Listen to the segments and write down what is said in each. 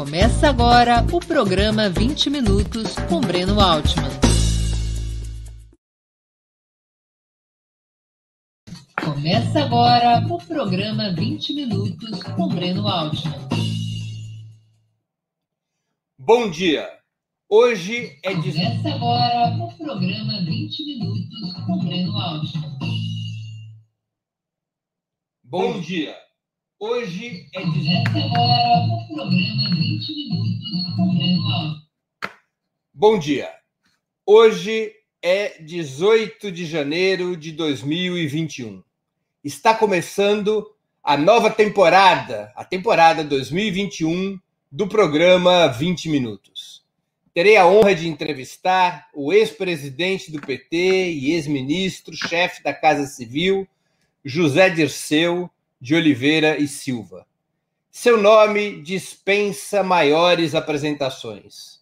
Começa agora o programa 20 Minutos com Breno Altman. Começa agora o programa 20 Minutos com Breno Altman. Bom dia! Hoje é de... Começa agora o programa 20 Minutos com Breno Altman. Bom dia! Hoje é de... Começa agora o programa 20 Minutos com Breno Altman. Bom dia! Hoje é 18 de janeiro de 2021. Está começando a nova temporada, a temporada 2021 do programa 20 Minutos. Terei a honra de entrevistar o ex-presidente do PT e ex-ministro, chefe da Casa Civil, José Dirceu de Oliveira e Silva. Seu nome dispensa maiores apresentações.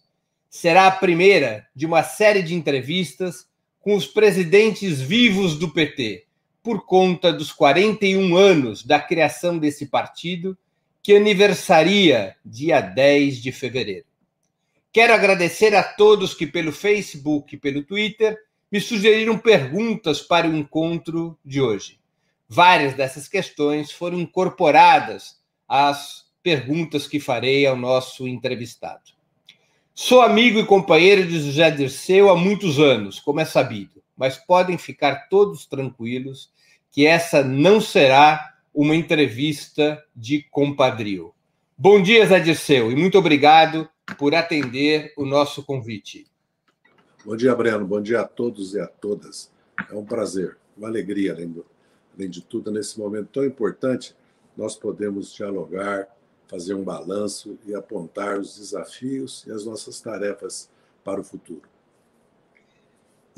Será a primeira de uma série de entrevistas com os presidentes vivos do PT, por conta dos 41 anos da criação desse partido, que aniversaria dia 10 de fevereiro. Quero agradecer a todos que, pelo Facebook e pelo Twitter, me sugeriram perguntas para o encontro de hoje. Várias dessas questões foram incorporadas às perguntas que farei ao nosso entrevistado. Sou amigo e companheiro de José Dirceu há muitos anos, como é sabido, mas podem ficar todos tranquilos que essa não será uma entrevista de compadrio. Bom dia, Zé Dirceu, e muito obrigado por atender o nosso convite. Bom dia, Breno. Bom dia a todos e a todas. É um prazer, uma alegria, além, do, além de tudo, nesse momento tão importante, nós podemos dialogar, fazer um balanço e apontar os desafios e as nossas tarefas para o futuro.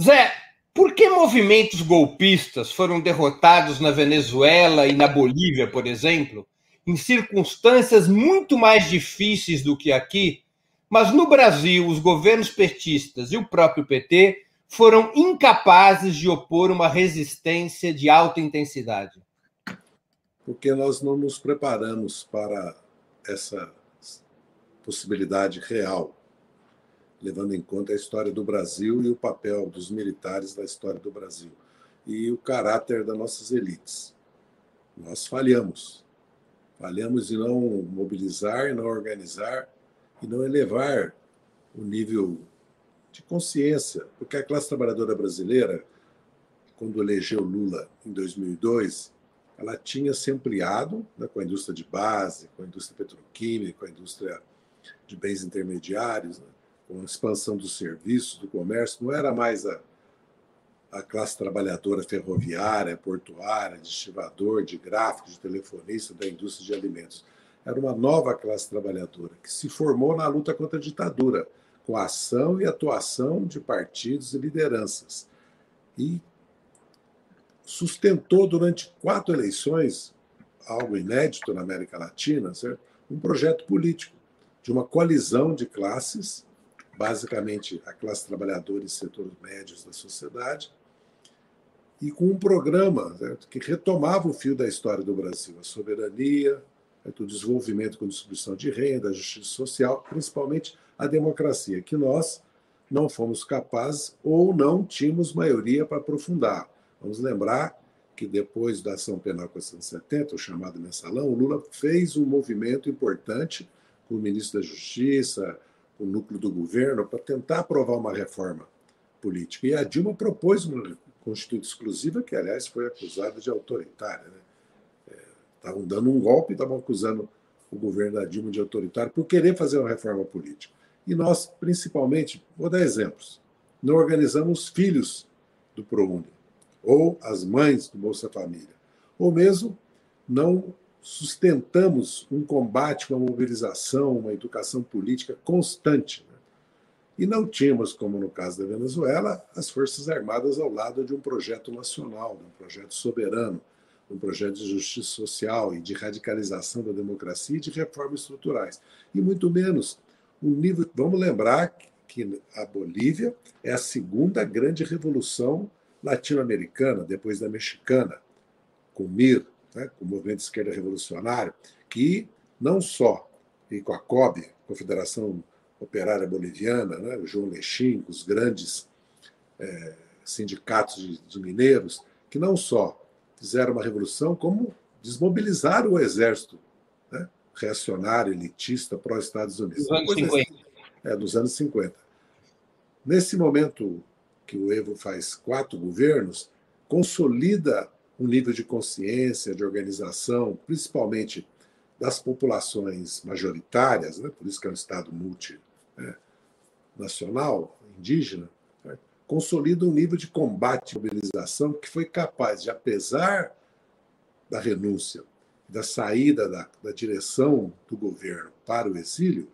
Zé, por que movimentos golpistas foram derrotados na Venezuela e na Bolívia, por exemplo, em circunstâncias muito mais difíceis do que aqui, mas no Brasil os governos petistas e o próprio PT foram incapazes de opor uma resistência de alta intensidade? Porque nós não nos preparamos para essa possibilidade real levando em conta a história do Brasil e o papel dos militares na história do Brasil e o caráter das nossas elites. Nós falhamos. Falhamos em não mobilizar, não organizar e não elevar o nível de consciência, porque a classe trabalhadora brasileira, quando elegeu Lula em 2002, ela tinha se ampliado né, com a indústria de base, com a indústria petroquímica, com a indústria de bens intermediários, né, com a expansão dos serviços, do comércio, não era mais a, a classe trabalhadora ferroviária, portuária, de estivador, de gráfico, de telefonista, da indústria de alimentos. Era uma nova classe trabalhadora que se formou na luta contra a ditadura, com a ação e atuação de partidos e lideranças. E sustentou durante quatro eleições, algo inédito na América Latina, certo? um projeto político de uma coalizão de classes basicamente a classe trabalhadora e setores médios da sociedade, e com um programa certo, que retomava o fio da história do Brasil, a soberania, o desenvolvimento com distribuição de renda, a justiça social, principalmente a democracia, que nós não fomos capazes ou não tínhamos maioria para aprofundar. Vamos lembrar que depois da ação penal 470, o chamado mensalão, o Lula fez um movimento importante com o ministro da Justiça, o núcleo do governo para tentar aprovar uma reforma política. E a Dilma propôs uma Constituinte exclusiva, que, aliás, foi acusada de autoritária. Né? Estavam é, dando um golpe, estavam acusando o governo da Dilma de autoritário por querer fazer uma reforma política. E nós, principalmente, vou dar exemplos, não organizamos filhos do ProUni, ou as mães do Bolsa Família, ou mesmo não sustentamos um combate, uma mobilização, uma educação política constante. Né? E não tínhamos, como no caso da Venezuela, as Forças Armadas ao lado de um projeto nacional, de um projeto soberano, um projeto de justiça social e de radicalização da democracia e de reformas estruturais. E muito menos Vamos lembrar que a Bolívia é a segunda grande revolução latino-americana, depois da mexicana, com Mir, né, com o movimento de esquerda revolucionário, que não só e com a COB, Confederação Operária Boliviana, né, o João Lechim, os grandes é, sindicatos de, de mineiros, que não só fizeram uma revolução, como desmobilizaram o exército reacionário, elitista, pró-Estados Unidos. Dos anos 50. É, dos anos 50. Nesse momento que o Evo faz quatro governos, consolida um nível de consciência, de organização, principalmente das populações majoritárias, né? por isso que é um Estado multinacional, indígena, né? consolida um nível de combate e mobilização que foi capaz de, apesar da renúncia, da saída da, da direção do governo para o exílio,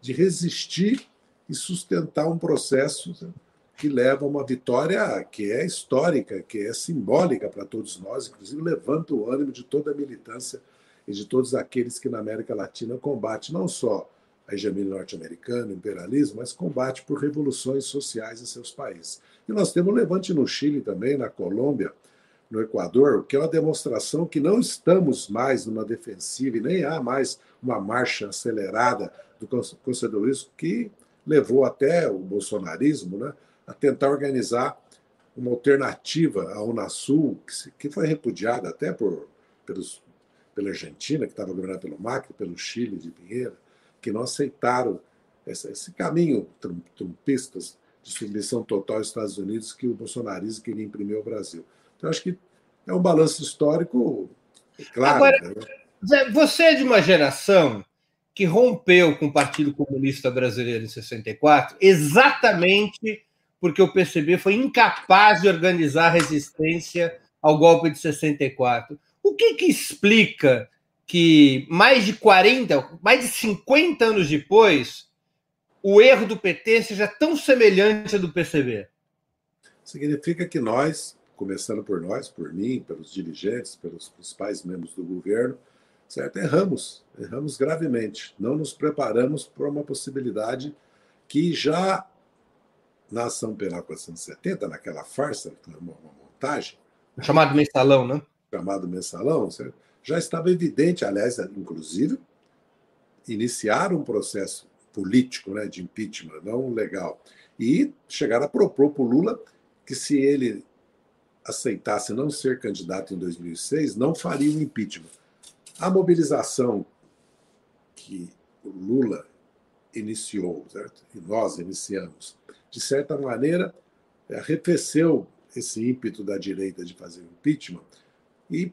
de resistir e sustentar um processo que leva a uma vitória que é histórica, que é simbólica para todos nós, inclusive levanta o ânimo de toda a militância e de todos aqueles que na América Latina combate não só a hegemonia norte-americana, o imperialismo, mas combate por revoluções sociais em seus países. E nós temos levante no Chile também, na Colômbia, no Equador, que é uma demonstração que não estamos mais numa defensiva e nem há mais uma marcha acelerada do conservadorismo que levou até o bolsonarismo né, a tentar organizar uma alternativa à Unasul, que foi repudiada até por, pelos, pela Argentina, que estava governada pelo Macri, pelo Chile de Pinheira, que não aceitaram esse, esse caminho trumpistas de submissão total aos Estados Unidos que o bolsonarismo queria imprimir ao Brasil. Então, acho que é um balanço histórico claro. Agora, né? você é de uma geração que rompeu com o Partido Comunista Brasileiro em 64 exatamente porque o PCB foi incapaz de organizar resistência ao golpe de 64. O que, que explica que mais de 40, mais de 50 anos depois, o erro do PT seja tão semelhante ao do PCB? Significa que nós, começando por nós, por mim, pelos dirigentes, pelos principais membros do governo, certo? Erramos, erramos gravemente. Não nos preparamos para uma possibilidade que já na ação penal 470, naquela farsa, uma, montagem. Chamado mensalão, né? Chamado mensalão, certo? já estava evidente, aliás, inclusive, iniciar um processo político né, de impeachment, não legal. E chegaram a propor para o Lula que, se ele aceitasse não ser candidato em 2006, não faria o impeachment. A mobilização que Lula iniciou, certo? e nós iniciamos, de certa maneira, arrefeceu esse ímpeto da direita de fazer impeachment e,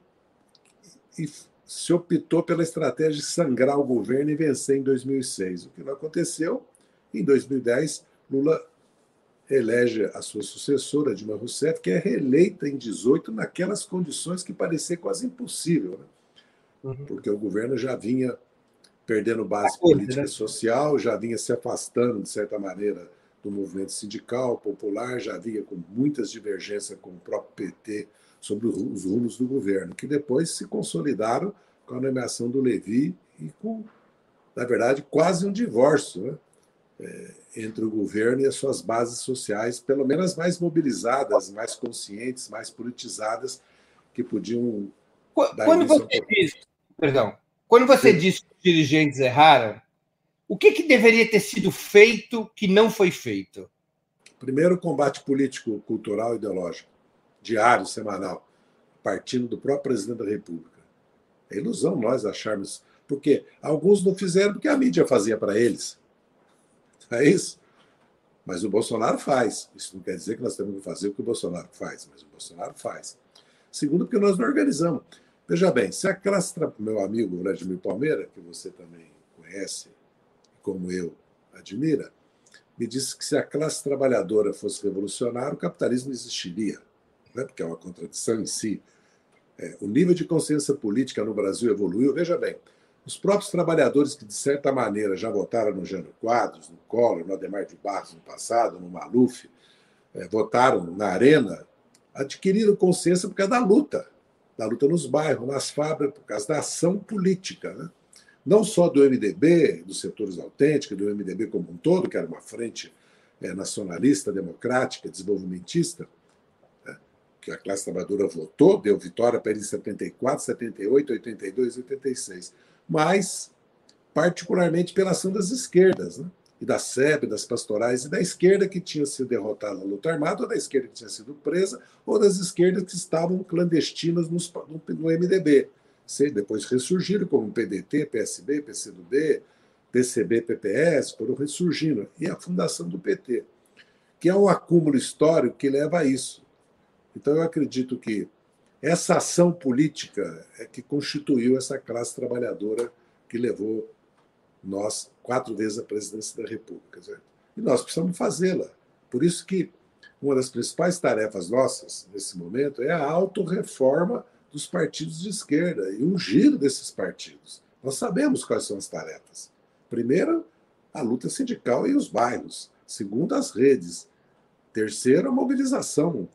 e se optou pela estratégia de sangrar o governo e vencer em 2006. O que não aconteceu. Em 2010, Lula elege a sua sucessora, Dilma Rousseff, que é reeleita em 18 naquelas condições que parecia quase impossível, né? uhum. porque o governo já vinha perdendo base política e né? social, já vinha se afastando, de certa maneira, do movimento sindical, popular, já havia com muitas divergências com o próprio PT sobre os rumos do governo, que depois se consolidaram com a nomeação do Levi e com, na verdade, quase um divórcio né? É, entre o governo e as suas bases sociais, pelo menos mais mobilizadas, mais conscientes, mais politizadas, que podiam. Quando você diz, perdão, quando você Sim. diz que os dirigentes erraram, o que, que deveria ter sido feito que não foi feito? Primeiro, combate político, cultural e ideológico, diário, semanal, partindo do próprio presidente da República. É ilusão nós acharmos. Porque alguns não fizeram porque a mídia fazia para eles. É isso? Mas o Bolsonaro faz. Isso não quer dizer que nós temos que fazer o que o Bolsonaro faz, mas o Bolsonaro faz. Segundo, porque nós não organizamos. Veja bem, se a classe. Meu amigo Vladimir Palmeira, que você também conhece, como eu admira, me disse que se a classe trabalhadora fosse revolucionária, o capitalismo existiria, né? porque é uma contradição em si. É, o nível de consciência política no Brasil evoluiu. Veja bem, os próprios trabalhadores que, de certa maneira, já votaram no Jânio Quadros, no Collor, no Ademar de Barros no passado, no Maluf, é, votaram na Arena, adquiriram consciência por causa da luta, da luta nos bairros, nas fábricas, por causa da ação política. Né? não só do MDB, dos setores autênticos, do MDB como um todo, que era uma frente é, nacionalista, democrática, desenvolvimentista, né, que a classe trabalhadora votou, deu vitória para ele em 74, 78, 82 e 86. Mas particularmente pela ação das esquerdas, né? e da SEB, das pastorais, e da esquerda que tinha sido derrotada na luta armada, ou da esquerda que tinha sido presa, ou das esquerdas que estavam clandestinas no, no MDB. Depois ressurgiram como PDT, PSB, PCdoB, PCB, PPS, foram ressurgindo. E a fundação do PT, que é um acúmulo histórico que leva a isso. Então, eu acredito que essa ação política é que constituiu essa classe trabalhadora que levou nós quatro vezes a presidência da República. Certo? E nós precisamos fazê-la. Por isso que uma das principais tarefas nossas nesse momento é a autorreforma dos partidos de esquerda e um giro desses partidos. Nós sabemos quais são as tarefas. Primeiro, a luta sindical e os bairros. Segundo, as redes. Terceiro, a mobilização.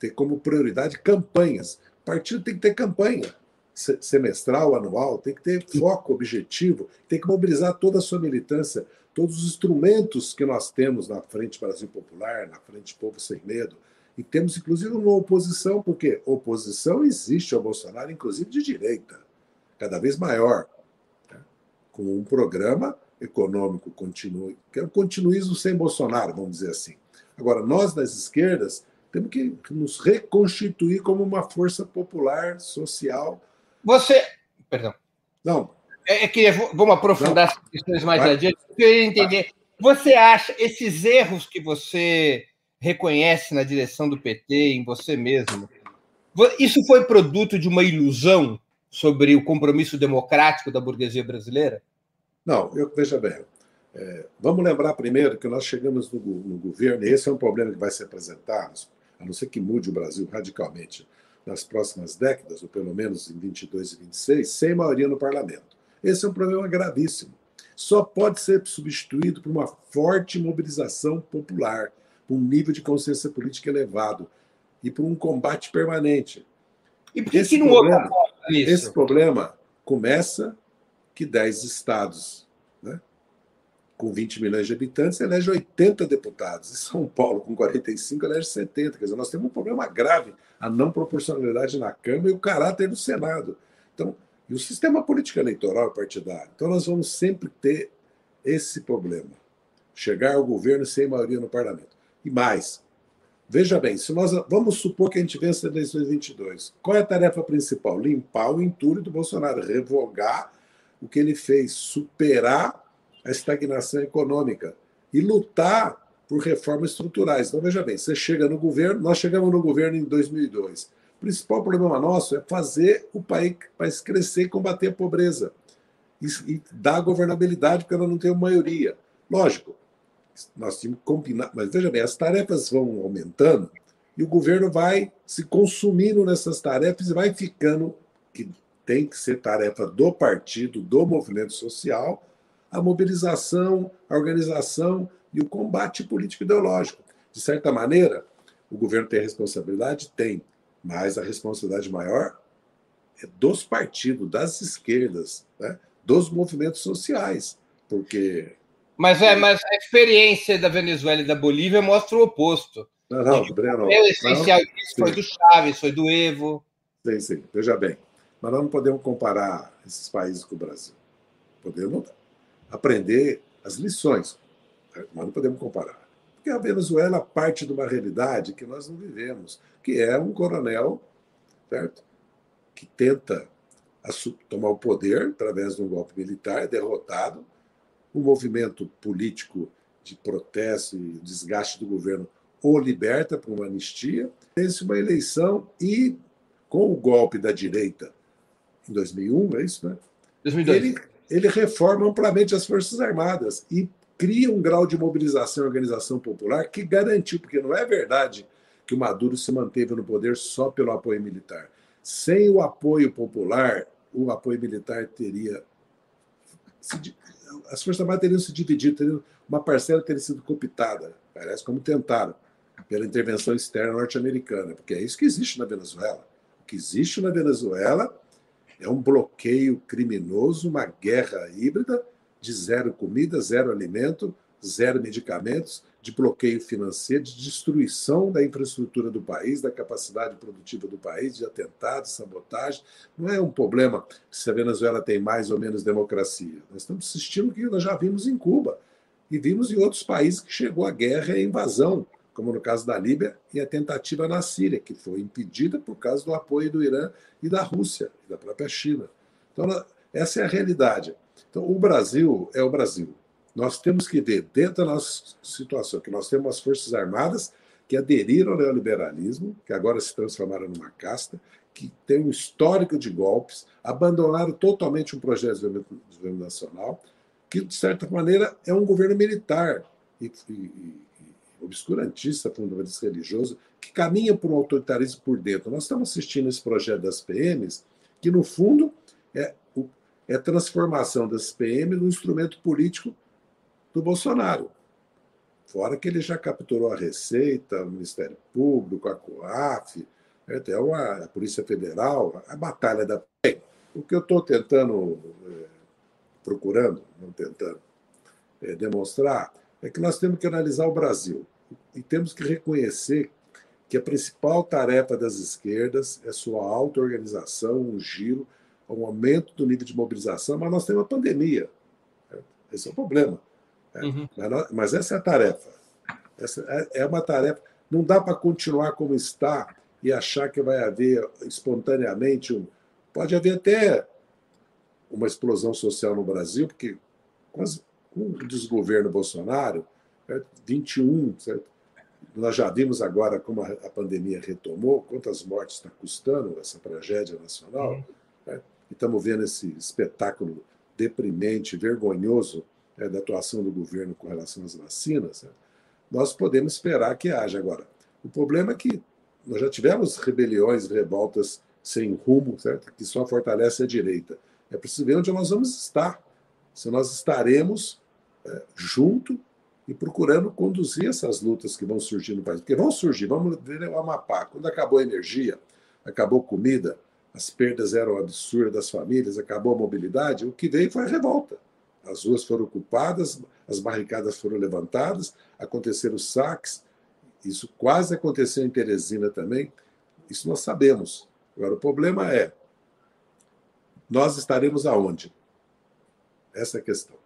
Ter como prioridade campanhas. O partido tem que ter campanha semestral, anual, tem que ter foco, objetivo, tem que mobilizar toda a sua militância, todos os instrumentos que nós temos na Frente Brasil Popular, na Frente Povo Sem Medo, e temos inclusive uma oposição, porque oposição existe ao Bolsonaro, inclusive de direita, cada vez maior, né? com um programa econômico continuo, que é um continuismo sem Bolsonaro, vamos dizer assim. Agora, nós das esquerdas temos que nos reconstituir como uma força popular, social, você. Perdão. Não. É, é que vamos aprofundar Não. essas questões mais Vai. adiante. Eu queria entender. Você acha esses erros que você reconhece na direção do PT, em você mesmo, isso foi produto de uma ilusão sobre o compromisso democrático da burguesia brasileira? Não, eu, veja bem. É, vamos lembrar primeiro que nós chegamos no, no governo, e esse é um problema que vai se apresentar, a não ser que mude o Brasil radicalmente nas próximas décadas, ou pelo menos em 22 e 26, sem maioria no parlamento. Esse é um problema gravíssimo. Só pode ser substituído por uma forte mobilização popular, por um nível de consciência política elevado e por um combate permanente. E por que, esse, que não problema, esse problema começa que 10 estados né, com 20 milhões de habitantes, elege 80 deputados. E São Paulo, com 45, elege 70. Quer dizer, nós temos um problema grave, a não proporcionalidade na Câmara e o caráter do Senado. Então, e o sistema político eleitoral partidário. Então, nós vamos sempre ter esse problema. Chegar ao governo sem maioria no parlamento. E mais, veja bem, se nós vamos supor que a gente vença em 2022, qual é a tarefa principal? Limpar o entulho do Bolsonaro, revogar o que ele fez, superar a estagnação econômica e lutar por reformas estruturais. Então, veja bem, você chega no governo, nós chegamos no governo em 2002. O principal problema nosso é fazer o país crescer e combater a pobreza. E, e dar governabilidade, porque nós não temos maioria. Lógico, nós tínhamos que combinar, mas veja bem, as tarefas vão aumentando e o governo vai se consumindo nessas tarefas e vai ficando, que tem que ser tarefa do partido, do movimento social, a mobilização, a organização e o combate político ideológico. De certa maneira, o governo tem responsabilidade? Tem, mas a responsabilidade maior é dos partidos, das esquerdas, né? dos movimentos sociais, porque. Mas, é, mas a experiência da Venezuela e da Bolívia mostra o oposto. Não, não, Breno. O essencial disso foi do Chaves, foi do Evo. Sim, sim, veja bem. Mas nós não podemos comparar esses países com o Brasil. Podemos aprender as lições. Nós não podemos comparar. Porque a Venezuela parte de uma realidade que nós não vivemos, que é um coronel, certo? Que tenta tomar o poder através de um golpe militar, é derrotado, um movimento político de protesto e desgaste do governo o liberta para uma anistia, vence uma eleição e, com o golpe da direita em 2001, é isso, né? 2002. Ele, ele reforma amplamente as Forças Armadas e cria um grau de mobilização e organização popular que garantiu, porque não é verdade que o Maduro se manteve no poder só pelo apoio militar. Sem o apoio popular, o apoio militar teria. As Forças Armadas teriam se dividido, teriam, uma parcela teria sido cooptada, parece como tentaram, pela intervenção externa norte-americana, porque é isso que existe na Venezuela. O que existe na Venezuela é um bloqueio criminoso, uma guerra híbrida de zero comida, zero alimento, zero medicamentos, de bloqueio financeiro, de destruição da infraestrutura do país, da capacidade produtiva do país, de atentados, sabotagem. Não é um problema se a Venezuela tem mais ou menos democracia. Nós estamos assistindo o que nós já vimos em Cuba e vimos em outros países que chegou a guerra e a invasão, como no caso da Líbia e a tentativa na Síria, que foi impedida por causa do apoio do Irã e da Rússia, e da própria China. Então, essa é a realidade. Então, o Brasil é o Brasil. Nós temos que ver, dentro da nossa situação, que nós temos as Forças Armadas que aderiram ao neoliberalismo, que agora se transformaram numa casta, que tem um histórico de golpes, abandonaram totalmente um projeto de desenvolvimento nacional, que, de certa maneira, é um governo militar e, e, obscurantista, fundamentalista religioso, que caminha por um autoritarismo por dentro. Nós estamos assistindo esse projeto das PMs, que, no fundo, é, é a transformação das PMs num instrumento político do Bolsonaro. Fora que ele já capturou a Receita, o Ministério Público, a COAF, até a Polícia Federal, a batalha da. O que eu estou tentando, é, procurando, não tentando, é, demonstrar, é que nós temos que analisar o Brasil e temos que reconhecer que a principal tarefa das esquerdas é sua auto-organização, um giro, um aumento do nível de mobilização, mas nós temos uma pandemia. Esse é o problema. É, uhum. Mas essa é a tarefa. Essa é, é uma tarefa. Não dá para continuar como está e achar que vai haver espontaneamente um. Pode haver até uma explosão social no Brasil, porque com, o desgoverno Bolsonaro? 21, certo? nós já vimos agora como a, pandemia retomou, quantas mortes está custando essa tragédia nacional, uhum. né? e estamos vendo esse espetáculo deprimente, vergonhoso é, da atuação do governo com relação às vacinas, né, nós podemos esperar que haja. Agora, o problema é que nós já tivemos rebeliões, revoltas sem rumo, certo? que só fortalece a direita. É preciso ver onde nós vamos estar. Se nós estaremos é, junto e procurando conduzir essas lutas que vão surgir no país. Porque vão surgir, vamos ver o Amapá. Quando acabou a energia, acabou comida, as perdas eram absurdas das famílias, acabou a mobilidade, o que veio foi a revolta. As ruas foram ocupadas, as barricadas foram levantadas, aconteceram saques. Isso quase aconteceu em Teresina também. Isso nós sabemos. Agora, o problema é: nós estaremos aonde? Essa é a questão.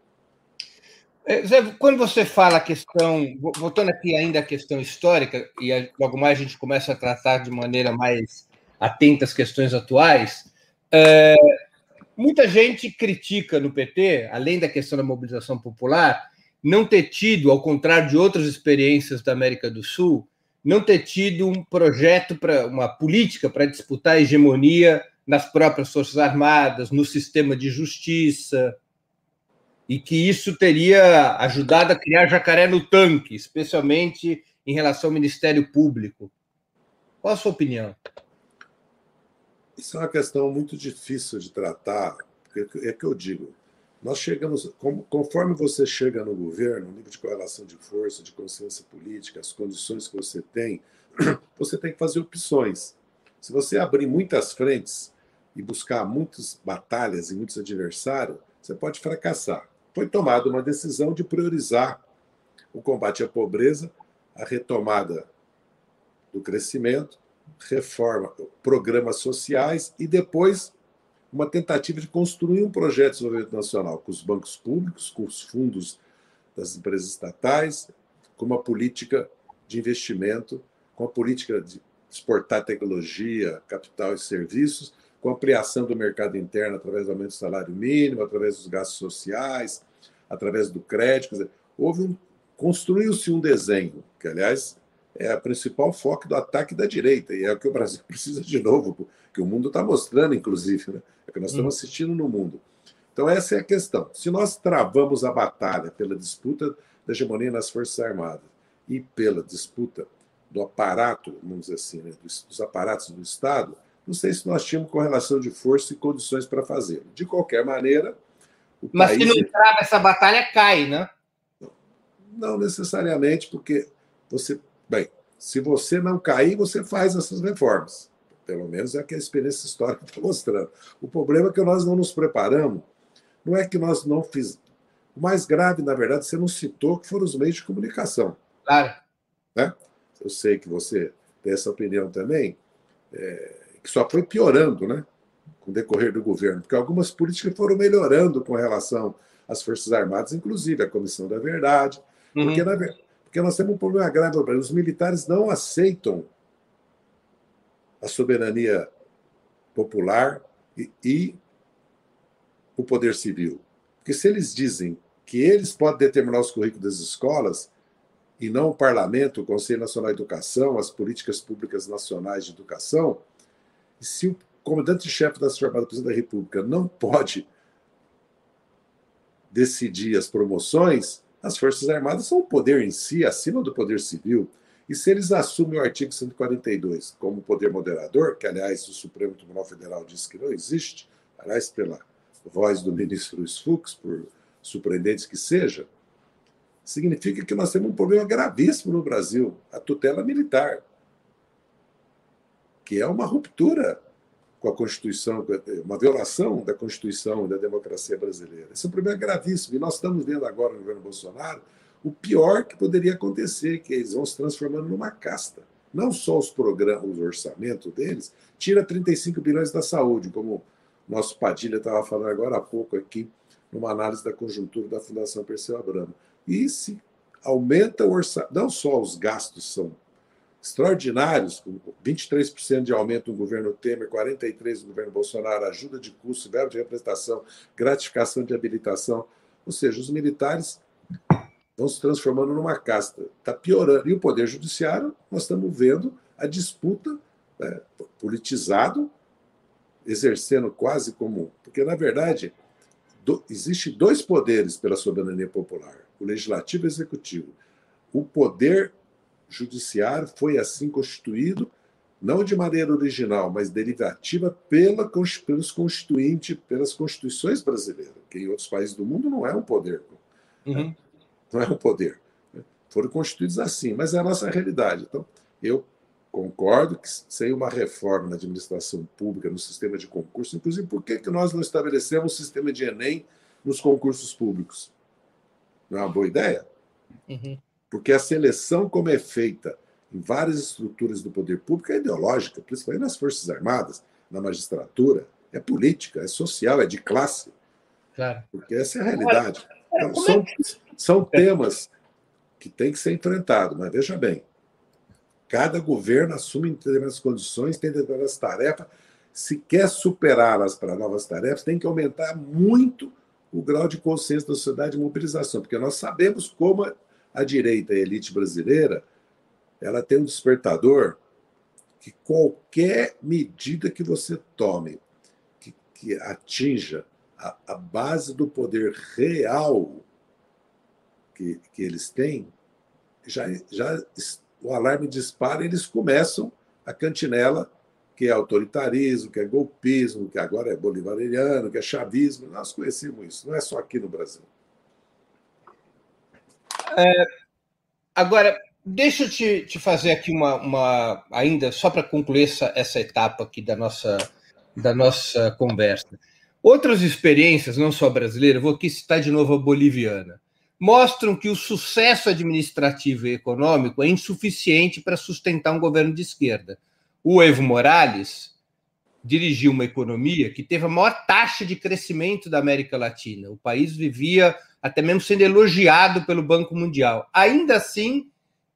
É, Zé, quando você fala a questão, voltando aqui ainda à questão histórica, e logo mais a gente começa a tratar de maneira mais atenta às questões atuais, é, Muita gente critica no PT, além da questão da mobilização popular, não ter tido, ao contrário de outras experiências da América do Sul, não ter tido um projeto para uma política para disputar a hegemonia nas próprias forças armadas, no sistema de justiça, e que isso teria ajudado a criar jacaré no tanque, especialmente em relação ao Ministério Público. Qual a sua opinião? Isso é uma questão muito difícil de tratar, porque é que eu digo. Nós chegamos, conforme você chega no governo, o nível de correlação de força, de consciência política, as condições que você tem, você tem que fazer opções. Se você abrir muitas frentes e buscar muitas batalhas e muitos adversários, você pode fracassar. Foi tomada uma decisão de priorizar o combate à pobreza, a retomada do crescimento, reforma, programas sociais e depois uma tentativa de construir um projeto de desenvolvimento nacional com os bancos públicos, com os fundos das empresas estatais, com uma política de investimento, com a política de exportar tecnologia, capital e serviços, com a ampliação do mercado interno através do aumento do salário mínimo, através dos gastos sociais, através do crédito. Dizer, houve um, construiu-se um desenho, que aliás é a principal foco do ataque da direita, e é o que o Brasil precisa de novo, que o mundo está mostrando, inclusive, né? é o que nós estamos assistindo no mundo. Então, essa é a questão. Se nós travamos a batalha pela disputa da hegemonia nas Forças Armadas e pela disputa do aparato, vamos dizer assim, né? dos, dos aparatos do Estado, não sei se nós tínhamos correlação de força e condições para fazê-lo. De qualquer maneira. Mas país... se não trava essa batalha, cai, né? Não necessariamente, porque você Bem, se você não cair, você faz essas reformas. Pelo menos é o que a experiência histórica está mostrando. O problema é que nós não nos preparamos. Não é que nós não fizemos. O mais grave, na verdade, você não citou que foram os meios de comunicação. Claro. Né? Eu sei que você tem essa opinião também, é, que só foi piorando, né? Com o decorrer do governo, porque algumas políticas foram melhorando com relação às Forças Armadas, inclusive a Comissão da Verdade, uhum. porque, na, porque nós temos um problema grave no Brasil. Os militares não aceitam a soberania popular e, e o poder civil. Porque se eles dizem que eles podem determinar os currículos das escolas e não o parlamento, o Conselho Nacional de Educação, as políticas públicas nacionais de educação, e se o comandante-chefe das Forças Armadas da República não pode decidir as promoções, as Forças Armadas são um poder em si, acima do poder civil. E se eles assumem o artigo 142 como poder moderador, que, aliás, o Supremo Tribunal Federal disse que não existe, aliás, pela voz do ministro Luiz Fux, por surpreendentes que seja, significa que nós temos um problema gravíssimo no Brasil, a tutela militar, que é uma ruptura com a Constituição, uma violação da Constituição e da democracia brasileira. Esse é um problema gravíssimo. E nós estamos vendo agora no governo Bolsonaro o pior que poderia acontecer, que eles vão se transformando numa casta. Não só os programas, o orçamento deles, tira 35 bilhões da saúde, como nosso Padilha estava falando agora há pouco aqui, numa análise da conjuntura da Fundação Perseu Abramo. E se aumenta o orçamento, não só os gastos são extraordinários, com 23% de aumento no governo Temer, 43% no governo Bolsonaro, ajuda de custo, verbo de representação, gratificação de habilitação. Ou seja, os militares estão se transformando numa casta. Está piorando. E o Poder Judiciário, nós estamos vendo a disputa né, politizado, exercendo quase como. Porque, na verdade, do, existe dois poderes pela soberania popular: o legislativo e o executivo. O poder judiciário foi assim constituído, não de maneira original, mas derivativa pela, pelos constituintes, pelas constituições brasileiras, que em outros países do mundo não é um poder. Uhum não é o poder. Né? Foram constituídos assim, mas é a nossa realidade. Então, eu concordo que sem uma reforma na administração pública, no sistema de concurso, inclusive, por que, que nós não estabelecemos o sistema de Enem nos concursos públicos? Não é uma boa ideia? Uhum. Porque a seleção, como é feita em várias estruturas do poder público, é ideológica, principalmente nas Forças Armadas, na magistratura, é política, é social, é de classe. Claro. Porque essa é a realidade. Então, são, são temas que têm que ser enfrentados, mas veja bem, cada governo assume determinadas condições, tem determinadas tarefas. Se quer superá-las para novas tarefas, tem que aumentar muito o grau de consciência da sociedade e mobilização, porque nós sabemos como a direita a elite brasileira ela tem um despertador que qualquer medida que você tome que, que atinja a, a base do poder real que, que eles têm, já, já o alarme dispara e eles começam a cantinela, que é autoritarismo, que é golpismo, que agora é bolivariano, que é chavismo. Nós conhecemos isso, não é só aqui no Brasil. É, agora, deixa eu te, te fazer aqui uma, uma ainda, só para concluir essa, essa etapa aqui da nossa, da nossa conversa. Outras experiências, não só brasileiras, vou aqui citar de novo a boliviana mostram que o sucesso administrativo e econômico é insuficiente para sustentar um governo de esquerda. O Evo Morales dirigiu uma economia que teve a maior taxa de crescimento da América Latina. O país vivia até mesmo sendo elogiado pelo Banco Mundial. Ainda assim,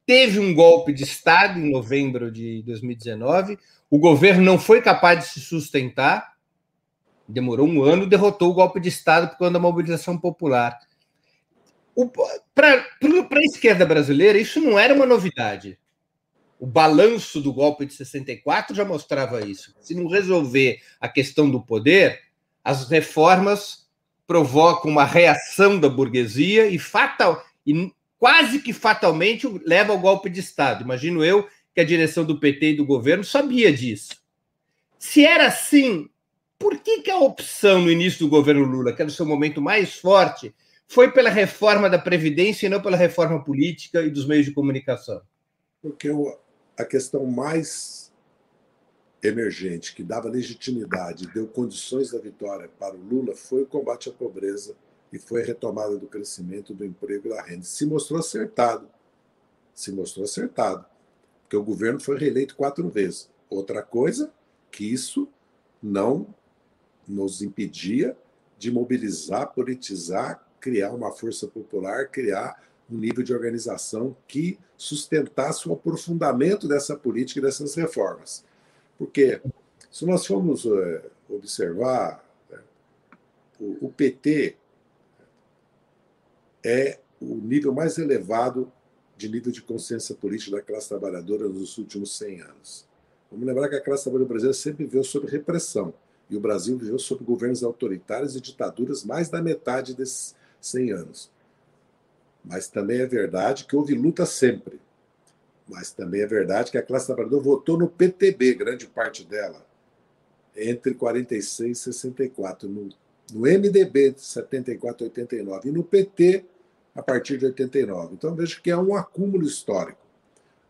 teve um golpe de Estado em novembro de 2019. O governo não foi capaz de se sustentar. Demorou um ano, derrotou o golpe de Estado por conta da mobilização popular. Para a esquerda brasileira, isso não era uma novidade. O balanço do golpe de 64 já mostrava isso. Se não resolver a questão do poder, as reformas provocam uma reação da burguesia e fatal e quase que fatalmente leva ao golpe de Estado. Imagino eu que a direção do PT e do governo sabia disso. Se era assim, por que, que a opção no início do governo Lula, que era o seu momento mais forte, foi pela reforma da Previdência e não pela reforma política e dos meios de comunicação? Porque a questão mais emergente, que dava legitimidade, deu condições da vitória para o Lula, foi o combate à pobreza e foi a retomada do crescimento, do emprego e da renda. Se mostrou acertado. se mostrou acertado, porque o governo foi reeleito quatro vezes. Outra coisa, que isso não nos impedia de mobilizar, politizar, criar uma força popular, criar um nível de organização que sustentasse o aprofundamento dessa política e dessas reformas. Porque, se nós formos é, observar, né, o, PT é o nível mais elevado de nível de consciência política da classe trabalhadora nos últimos 100 anos. Vamos lembrar que a classe trabalhadora brasileira sempre viveu sob repressão, e o Brasil viveu sob governos autoritários e ditaduras mais da metade desses 100 anos. Mas também é verdade que houve luta sempre. Mas também é verdade que a classe trabalhadora votou no PTB, grande parte dela, entre 46 e 64, no, no MDB de 74 e 89, e no PT a partir de 89. Então vejo que é um acúmulo histórico.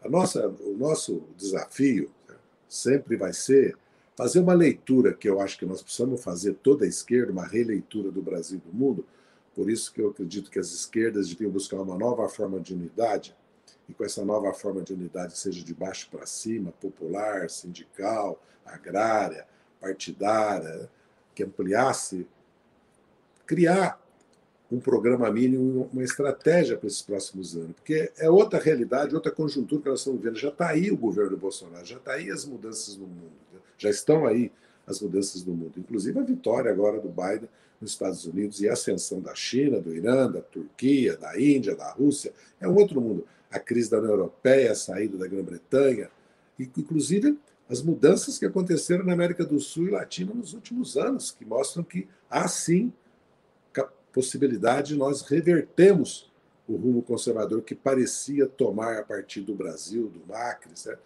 A nossa, o nosso desafio né, sempre vai ser fazer uma leitura que eu acho que nós precisamos fazer toda a esquerda, uma releitura do Brasil e do mundo. Por isso que eu acredito que as esquerdas deviam buscar uma nova forma de unidade e com essa nova forma de unidade seja de baixo para cima, popular, sindical, agrária, partidária, que ampliasse, criar um programa mínimo, uma estratégia para esses próximos anos, porque é outra realidade, outra conjuntura que nós estamos vendo. Já está aí o governo do Bolsonaro, já está aí as mudanças no mundo, né? já estão aí as mudanças no mundo, inclusive a vitória agora do Biden nos Estados Unidos e a ascensão da China, do Irã, da Turquia, da Índia, da Rússia, é um outro mundo. A crise da União Europeia, a saída da Grã-Bretanha, inclusive as mudanças que aconteceram na América do Sul e Latina nos últimos anos, que mostram que há sim possibilidade de nós revertermos o rumo conservador que parecia tomar a partir do Brasil, do Macri, certo?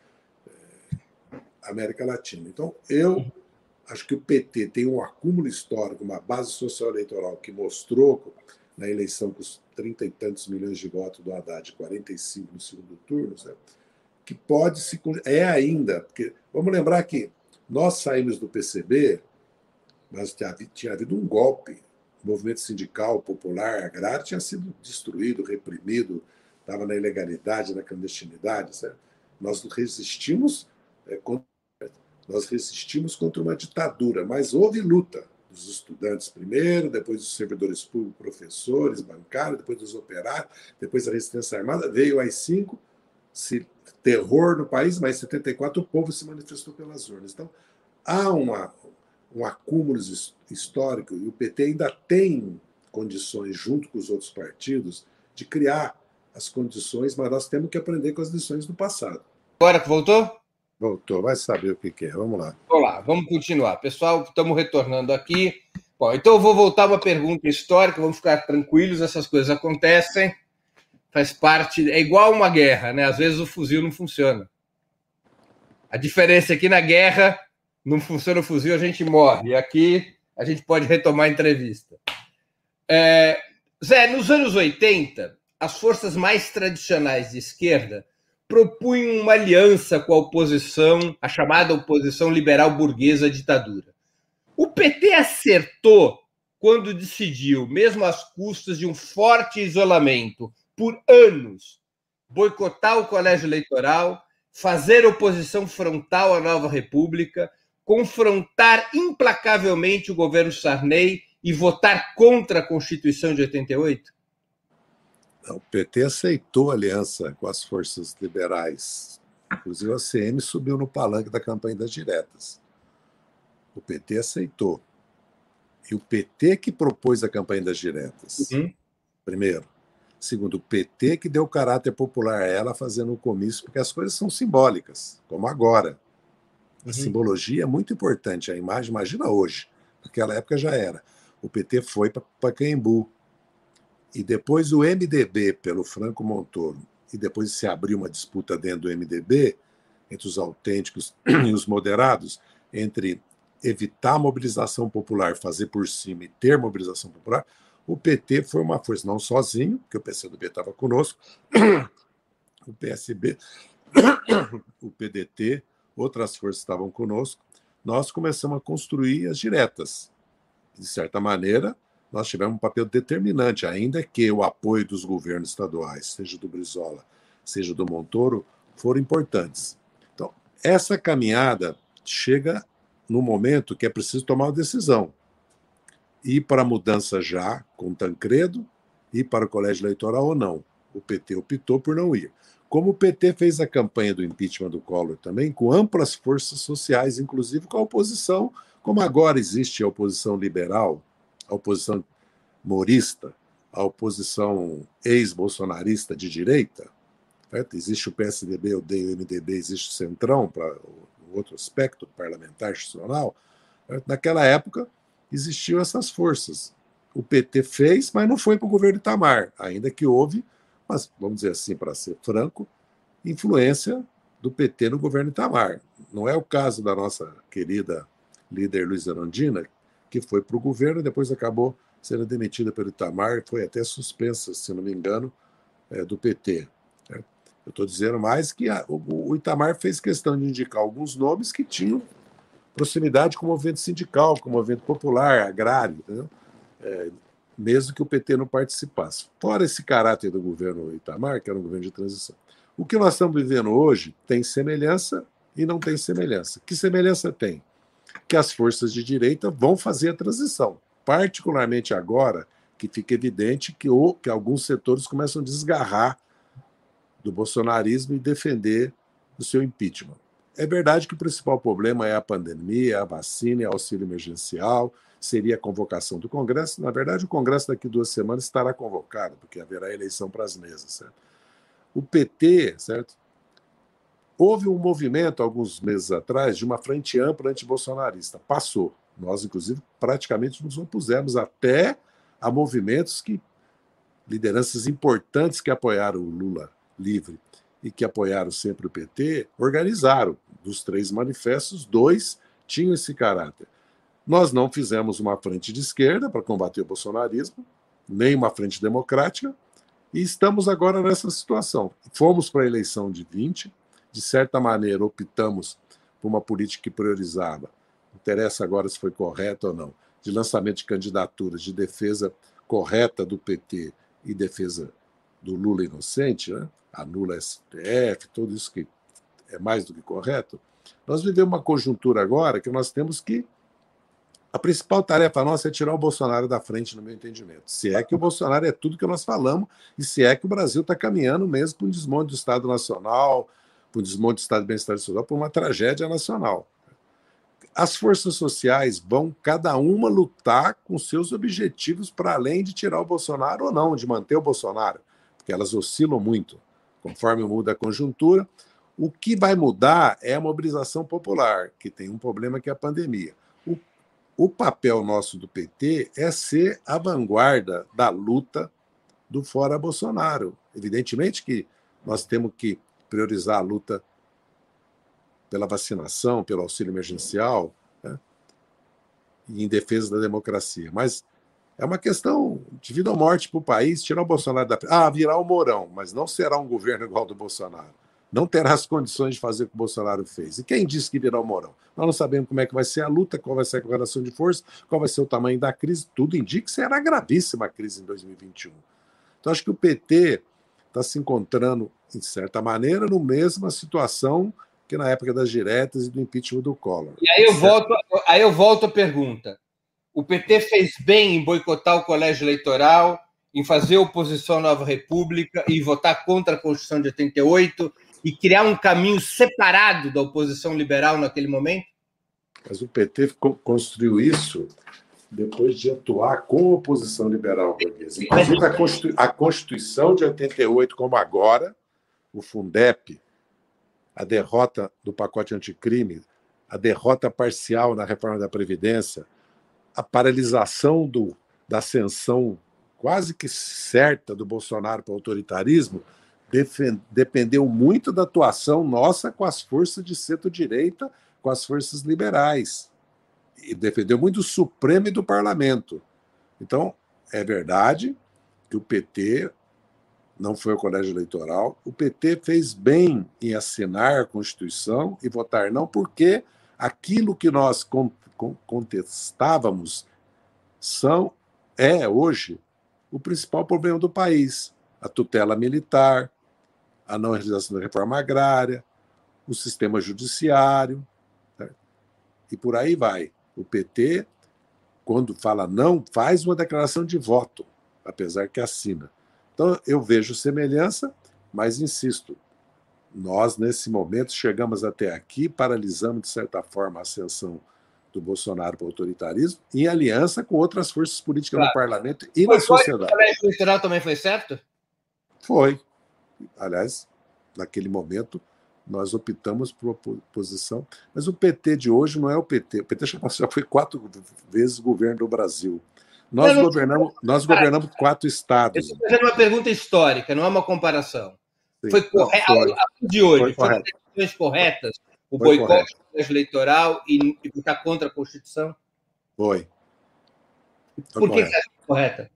É, América Latina. Então, eu acho que o PT tem um acúmulo histórico, uma base social eleitoral que mostrou na eleição com os trinta e tantos milhões de votos do Haddad, 45 no segundo turno, certo? que pode se. É ainda, porque vamos lembrar que nós saímos do PCB, mas tinha havido um golpe o movimento sindical, popular, agrário tinha sido destruído, reprimido, estava na ilegalidade, na clandestinidade. Certo? Nós resistimos, é, contra, nós resistimos contra uma ditadura, mas houve luta dos estudantes primeiro, depois dos servidores públicos, professores, bancários, depois dos operários, depois da resistência armada, veio as cinco, se, terror no país, mas em 74 o povo se manifestou pelas urnas. Então, há uma, um acúmulo histórico, e o PT ainda tem condições, junto com os outros partidos, de criar as condições, mas nós temos que aprender com as lições do passado. Agora que voltou? Voltou, vai saber o que é. Vamos lá. Vamos lá, vamos continuar. Pessoal, estamos retornando aqui. Bom, então eu vou voltar uma pergunta histórica, vamos ficar tranquilos, essas coisas acontecem, faz parte, é igual uma guerra, né? Às vezes o fuzil não funciona. A diferença é que na guerra não funciona o fuzil, a gente morre. E aqui a gente pode retomar a entrevista. É, Zé, nos anos 80, as forças mais tradicionais de esquerda propunham uma aliança com a oposição, a chamada oposição liberal burguesa à ditadura. O PT acertou quando decidiu, mesmo às custas de um forte isolamento por anos, boicotar o colégio eleitoral, fazer oposição frontal à nova república, confrontar implacavelmente o governo Sarney e votar contra a Constituição de 88? O PT aceitou a aliança com as forças liberais. Inclusive, a CM subiu no palanque da campanha das diretas. O PT aceitou. E o PT que propôs a campanha das diretas. Uhum. Primeiro. Segundo, o PT que deu caráter popular a ela fazendo o comício, porque as coisas são simbólicas, como agora. A uhum. simbologia é muito importante. A imagem, imagina hoje. Naquela época já era. O PT foi para Pacaembu. E depois o MDB, pelo Franco Montoro, e depois se abriu uma disputa dentro do MDB, entre os autênticos e os moderados, entre evitar a mobilização popular, fazer por cima e ter mobilização popular, o PT foi uma força, não sozinho, porque o PCdoB estava conosco, o PSB, o PDT, outras forças estavam conosco, nós começamos a construir as diretas. De certa maneira, nós tivemos um papel determinante, ainda que o apoio dos governos estaduais, seja do Brizola, seja do Montoro, foram importantes. Então, essa caminhada chega no momento que é preciso tomar uma decisão. Ir para a mudança já, com Tancredo, ir para o colégio eleitoral ou não. O PT optou por não ir. Como o PT fez a campanha do impeachment do Collor também, com amplas forças sociais, inclusive com a oposição, como agora existe a oposição liberal, a oposição morista, a oposição ex-bolsonarista de direita, certo? existe o PSDB, o DMDB, existe o Centrão, para o outro aspecto parlamentar institucional. Certo? Naquela época, existiam essas forças. O PT fez, mas não foi para o governo Itamar, ainda que houve mas vamos dizer assim, para ser franco, influência do PT no governo Itamar. Não é o caso da nossa querida líder Luiz Arandina, que foi para o governo e depois acabou sendo demitida pelo Itamar e foi até suspensa, se não me engano, é, do PT. Né? Eu estou dizendo mais que a, o, o, Itamar fez questão de indicar alguns nomes que tinham proximidade com o movimento sindical, com o movimento popular, agrário. É, mesmo que o PT não participasse. Fora esse caráter do governo Itamar, que era um governo de transição. O que nós estamos vivendo hoje tem semelhança e não tem semelhança. Que semelhança tem? Que as forças de direita vão fazer a transição, particularmente agora que fica evidente que, o, que alguns setores começam a desgarrar do bolsonarismo e defender o seu impeachment. É verdade que o principal problema é a pandemia, a vacina, o auxílio emergencial, seria a convocação do Congresso. Na verdade, o Congresso daqui duas semanas estará convocado, porque haverá eleição para as mesas. Certo? O PT, certo? Houve um movimento alguns meses atrás de uma frente ampla antibolsonarista. Passou. Nós, inclusive, praticamente nos opusemos até a movimentos que lideranças importantes que apoiaram o Lula livre e que apoiaram sempre o PT organizaram. Dos três manifestos, dois tinham esse caráter. Nós não fizemos uma frente de esquerda para combater o bolsonarismo, nem uma frente democrática, e estamos agora nessa situação. Fomos para a eleição de 20, de certa maneira optamos por uma política que priorizava, interessa agora se foi correta ou não, de lançamento de candidaturas, de defesa correta do PT e defesa do Lula inocente, né? anula STF, tudo isso que é mais do que correto. Nós vivemos uma conjuntura agora que nós temos que a principal tarefa nossa é tirar o Bolsonaro da frente, no meu entendimento. Se é que o Bolsonaro é tudo que nós falamos e se é que o Brasil está caminhando mesmo para um desmonte do Estado Nacional, para um desmonte do Estado de Bem-Estar Social, para uma tragédia nacional. As forças sociais vão, cada uma, lutar com seus objetivos para além de tirar o Bolsonaro ou não, de manter o Bolsonaro, porque elas oscilam muito conforme muda a conjuntura. O que vai mudar é a mobilização popular, que tem um problema que é a pandemia o papel nosso do PT é ser a vanguarda da luta do fora Bolsonaro. Evidentemente que nós temos que priorizar a luta pela vacinação, pelo auxílio emergencial, né? e em defesa da democracia. Mas é uma questão de vida ou morte para o país, tirar o Bolsonaro da. Ah, virar o Mourão, mas não será um governo igual ao do Bolsonaro não terá as condições de fazer o que o Bolsonaro fez. E quem disse que virá o Mourão? Nós não sabemos como é que vai ser a luta, qual vai ser a correlação de força, qual vai ser o tamanho da crise. Tudo indica que será gravíssima a crise em 2021. Então, acho que o PT está se encontrando, em certa maneira, no mesma situação que na época das diretas e do impeachment do Collor. E aí eu, volto, aí eu volto à pergunta. O PT fez bem em boicotar o colégio eleitoral, em fazer oposição à nova república e votar contra a Constituição de 88 e criar um caminho separado da oposição liberal naquele momento? Mas o PT construiu isso depois de atuar com a oposição liberal burguesa. Inclusive, a, Constitu a Constituição de 88, como agora, o Fundep, a derrota do pacote anticrime, a derrota parcial na reforma da Previdência, a paralisação do, da ascensão quase que certa do Bolsonaro para o autoritarismo, dependeu muito da atuação nossa com as forças de centro-direita, com as forças liberais. E defendeu muito do Supremo e do Parlamento. Então, é verdade que o PT não foi ao colégio eleitoral. O PT fez bem em assinar a Constituição e votar não, porque aquilo que nós contestávamos são é hoje o principal problema do país: a tutela militar, a não realização da reforma agrária, o sistema judiciário, certo? e por aí vai. O PT, quando fala não, faz uma declaração de voto, apesar que assina. Então, eu vejo semelhança, mas insisto, nós, nesse momento, chegamos até aqui, paralisamos, de certa forma, a ascensão do Bolsonaro para o autoritarismo, em aliança com outras forças políticas claro. no parlamento e foi, na sociedade. O eleitoral também foi certo? Foi. Aliás, naquele momento, nós optamos por uma posição. Mas o PT de hoje não é o PT. O PT já foi quatro vezes governo do Brasil. Nós não, governamos, nós governamos quatro estados. Estou fazendo uma pergunta histórica, não é uma comparação. Sim, foi correto. de hoje, foi foram decisões corretas? O foi boicote eleitoral e, e ficar contra a Constituição? Foi. foi Por que você acha correta?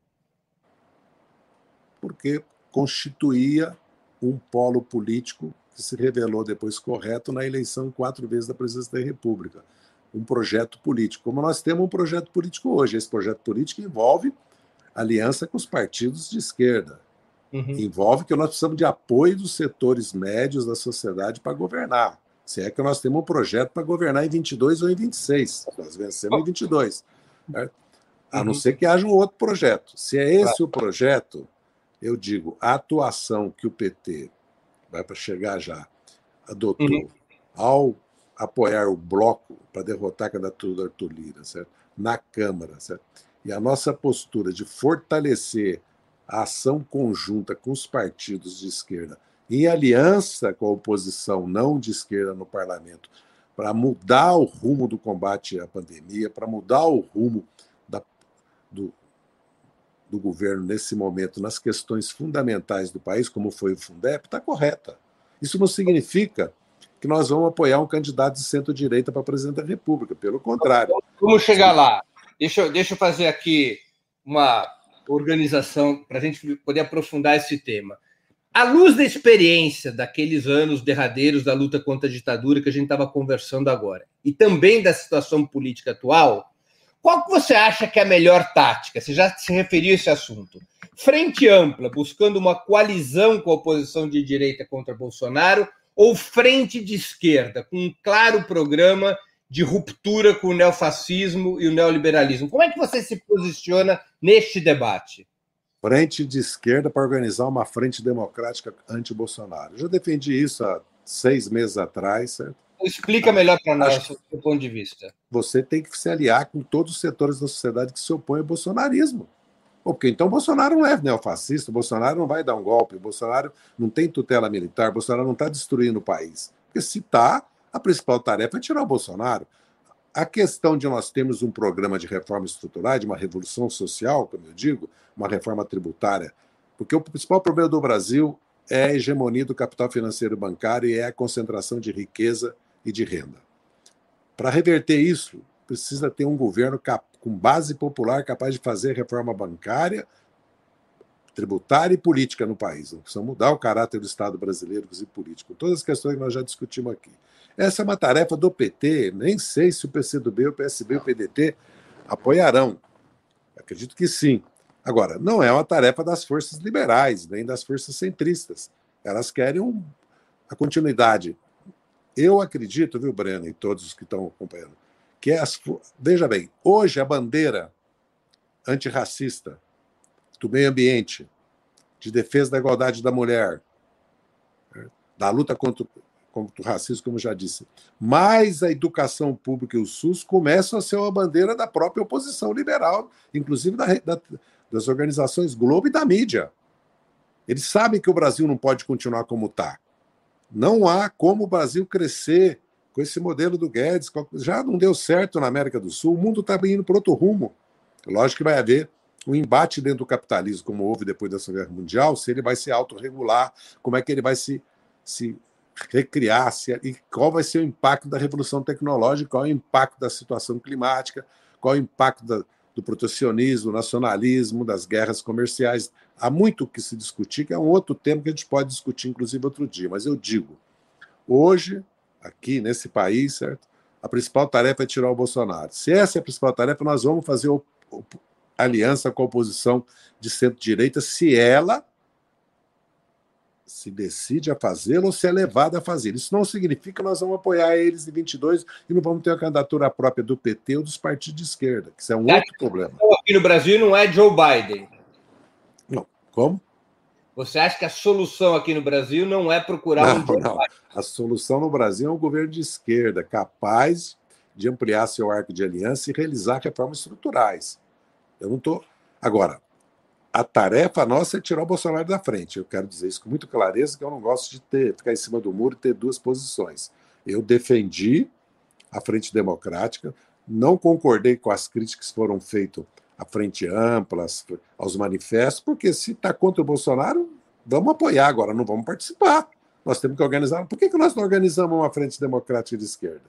Porque constituía um polo político que se revelou depois correto na eleição quatro vezes da presidência da República. Um projeto político. Como nós temos um projeto político hoje. Esse projeto político envolve aliança com os partidos de esquerda. Uhum. Envolve que nós precisamos de apoio dos setores médios da sociedade para governar. Se é que nós temos um projeto para governar em 22 ou em 26. Nós vencemos em 22. Certo? A não uhum. ser que haja um outro projeto. Se é esse o projeto, eu digo, a atuação que o PT vai para chegar já, adotou uhum. ao apoiar o bloco para derrotar a candidatura do Arthur Lira, certo? na Câmara, certo? e a nossa postura de fortalecer a ação conjunta com os partidos de esquerda, em aliança com a oposição não de esquerda no parlamento, para mudar o rumo do combate à pandemia, para mudar o rumo da, do, do governo nesse momento nas questões fundamentais do país, como foi o Fundep, está correta. Isso não significa que nós vamos apoiar um candidato de centro-direita para presidente da República, pelo contrário. Vamos chegar lá. Deixa, deixa eu fazer aqui uma organização para a gente poder aprofundar esse tema. À luz da experiência daqueles anos derradeiros da luta contra a ditadura que a gente estava conversando agora, e também da situação política atual, qual que você acha que é a melhor tática? Você já se referiu a esse assunto. Frente ampla, buscando uma coalizão com a oposição de direita contra Bolsonaro, ou frente de esquerda, com um claro programa de ruptura com o neofascismo e o neoliberalismo? Como é que você se posiciona neste debate? Frente de esquerda para organizar uma frente democrática anti-Bolsonaro. Já defendi isso há seis meses atrás, certo? Explica melhor para nós o seu ponto de vista. Você tem que se aliar com todos os setores da sociedade que se opõem ao bolsonarismo. Porque então Bolsonaro não é neofascista, Bolsonaro não vai dar um golpe, Bolsonaro não tem tutela militar, Bolsonaro não está destruindo o país. Porque se está, a principal tarefa é tirar o Bolsonaro. A questão de nós termos um programa de reforma estrutural, de uma revolução social, como eu digo, uma reforma tributária, porque o principal problema do Brasil é a hegemonia do capital financeiro bancário e é a concentração de riqueza e de renda. Para reverter isso, precisa ter um governo com base popular capaz de fazer reforma bancária, tributária e política no país. Não precisa mudar o caráter do Estado brasileiro e político. Todas as questões que nós já discutimos aqui. Essa é uma tarefa do PT. Nem sei se o PCdoB, o PSB o PDT apoiarão. Acredito que sim. Agora, não é uma tarefa das forças liberais, nem das forças centristas. Elas querem a continuidade eu acredito, viu, Breno, e todos os que estão acompanhando, que as. Veja bem, hoje a bandeira antirracista, do meio ambiente, de defesa da igualdade da mulher, né, da luta contra, contra o racismo, como já disse, mais a educação pública e o SUS começam a ser uma bandeira da própria oposição liberal, inclusive da, da, das organizações Globo e da mídia. Eles sabem que o Brasil não pode continuar como está. Não há como o Brasil crescer com esse modelo do Guedes. Já não deu certo na América do Sul, o mundo está indo para outro rumo. Lógico que vai haver um embate dentro do capitalismo, como houve depois da Segunda Guerra Mundial, se ele vai se autorregular, como é que ele vai se, se recriar, se, e qual vai ser o impacto da revolução tecnológica, qual é o impacto da situação climática, qual é o impacto da, do protecionismo, nacionalismo, das guerras comerciais. Há muito que se discutir, que é um outro tema que a gente pode discutir, inclusive, outro dia. Mas eu digo, hoje, aqui nesse país, certo? A principal tarefa é tirar o Bolsonaro. Se essa é a principal tarefa, nós vamos fazer aliança com a oposição de centro-direita, se ela se decide a fazê-lo ou se é levado a fazer. Isso não significa que nós vamos apoiar eles em 22 e não vamos ter a candidatura própria do PT ou dos partidos de esquerda, que isso é um outro problema. Aqui no Brasil não é Joe Biden. Não. Como? Você acha que a solução aqui no Brasil não é procurar não, um Joe não. Biden? A solução no Brasil é um governo de esquerda capaz de ampliar seu arco de aliança e realizar reformas estruturais. Eu não estou. Tô... Agora, a tarefa nossa é tirar o Bolsonaro da frente. Eu quero dizer isso com muita clareza, que eu não gosto de ter, ficar em cima do muro e ter duas posições. Eu defendi a Frente Democrática, não concordei com as críticas que foram feitas à Frente Ampla, aos manifestos, porque se está contra o Bolsonaro, vamos apoiar agora, não vamos participar. Nós temos que organizar. Por que, que nós não organizamos uma Frente Democrática de Esquerda?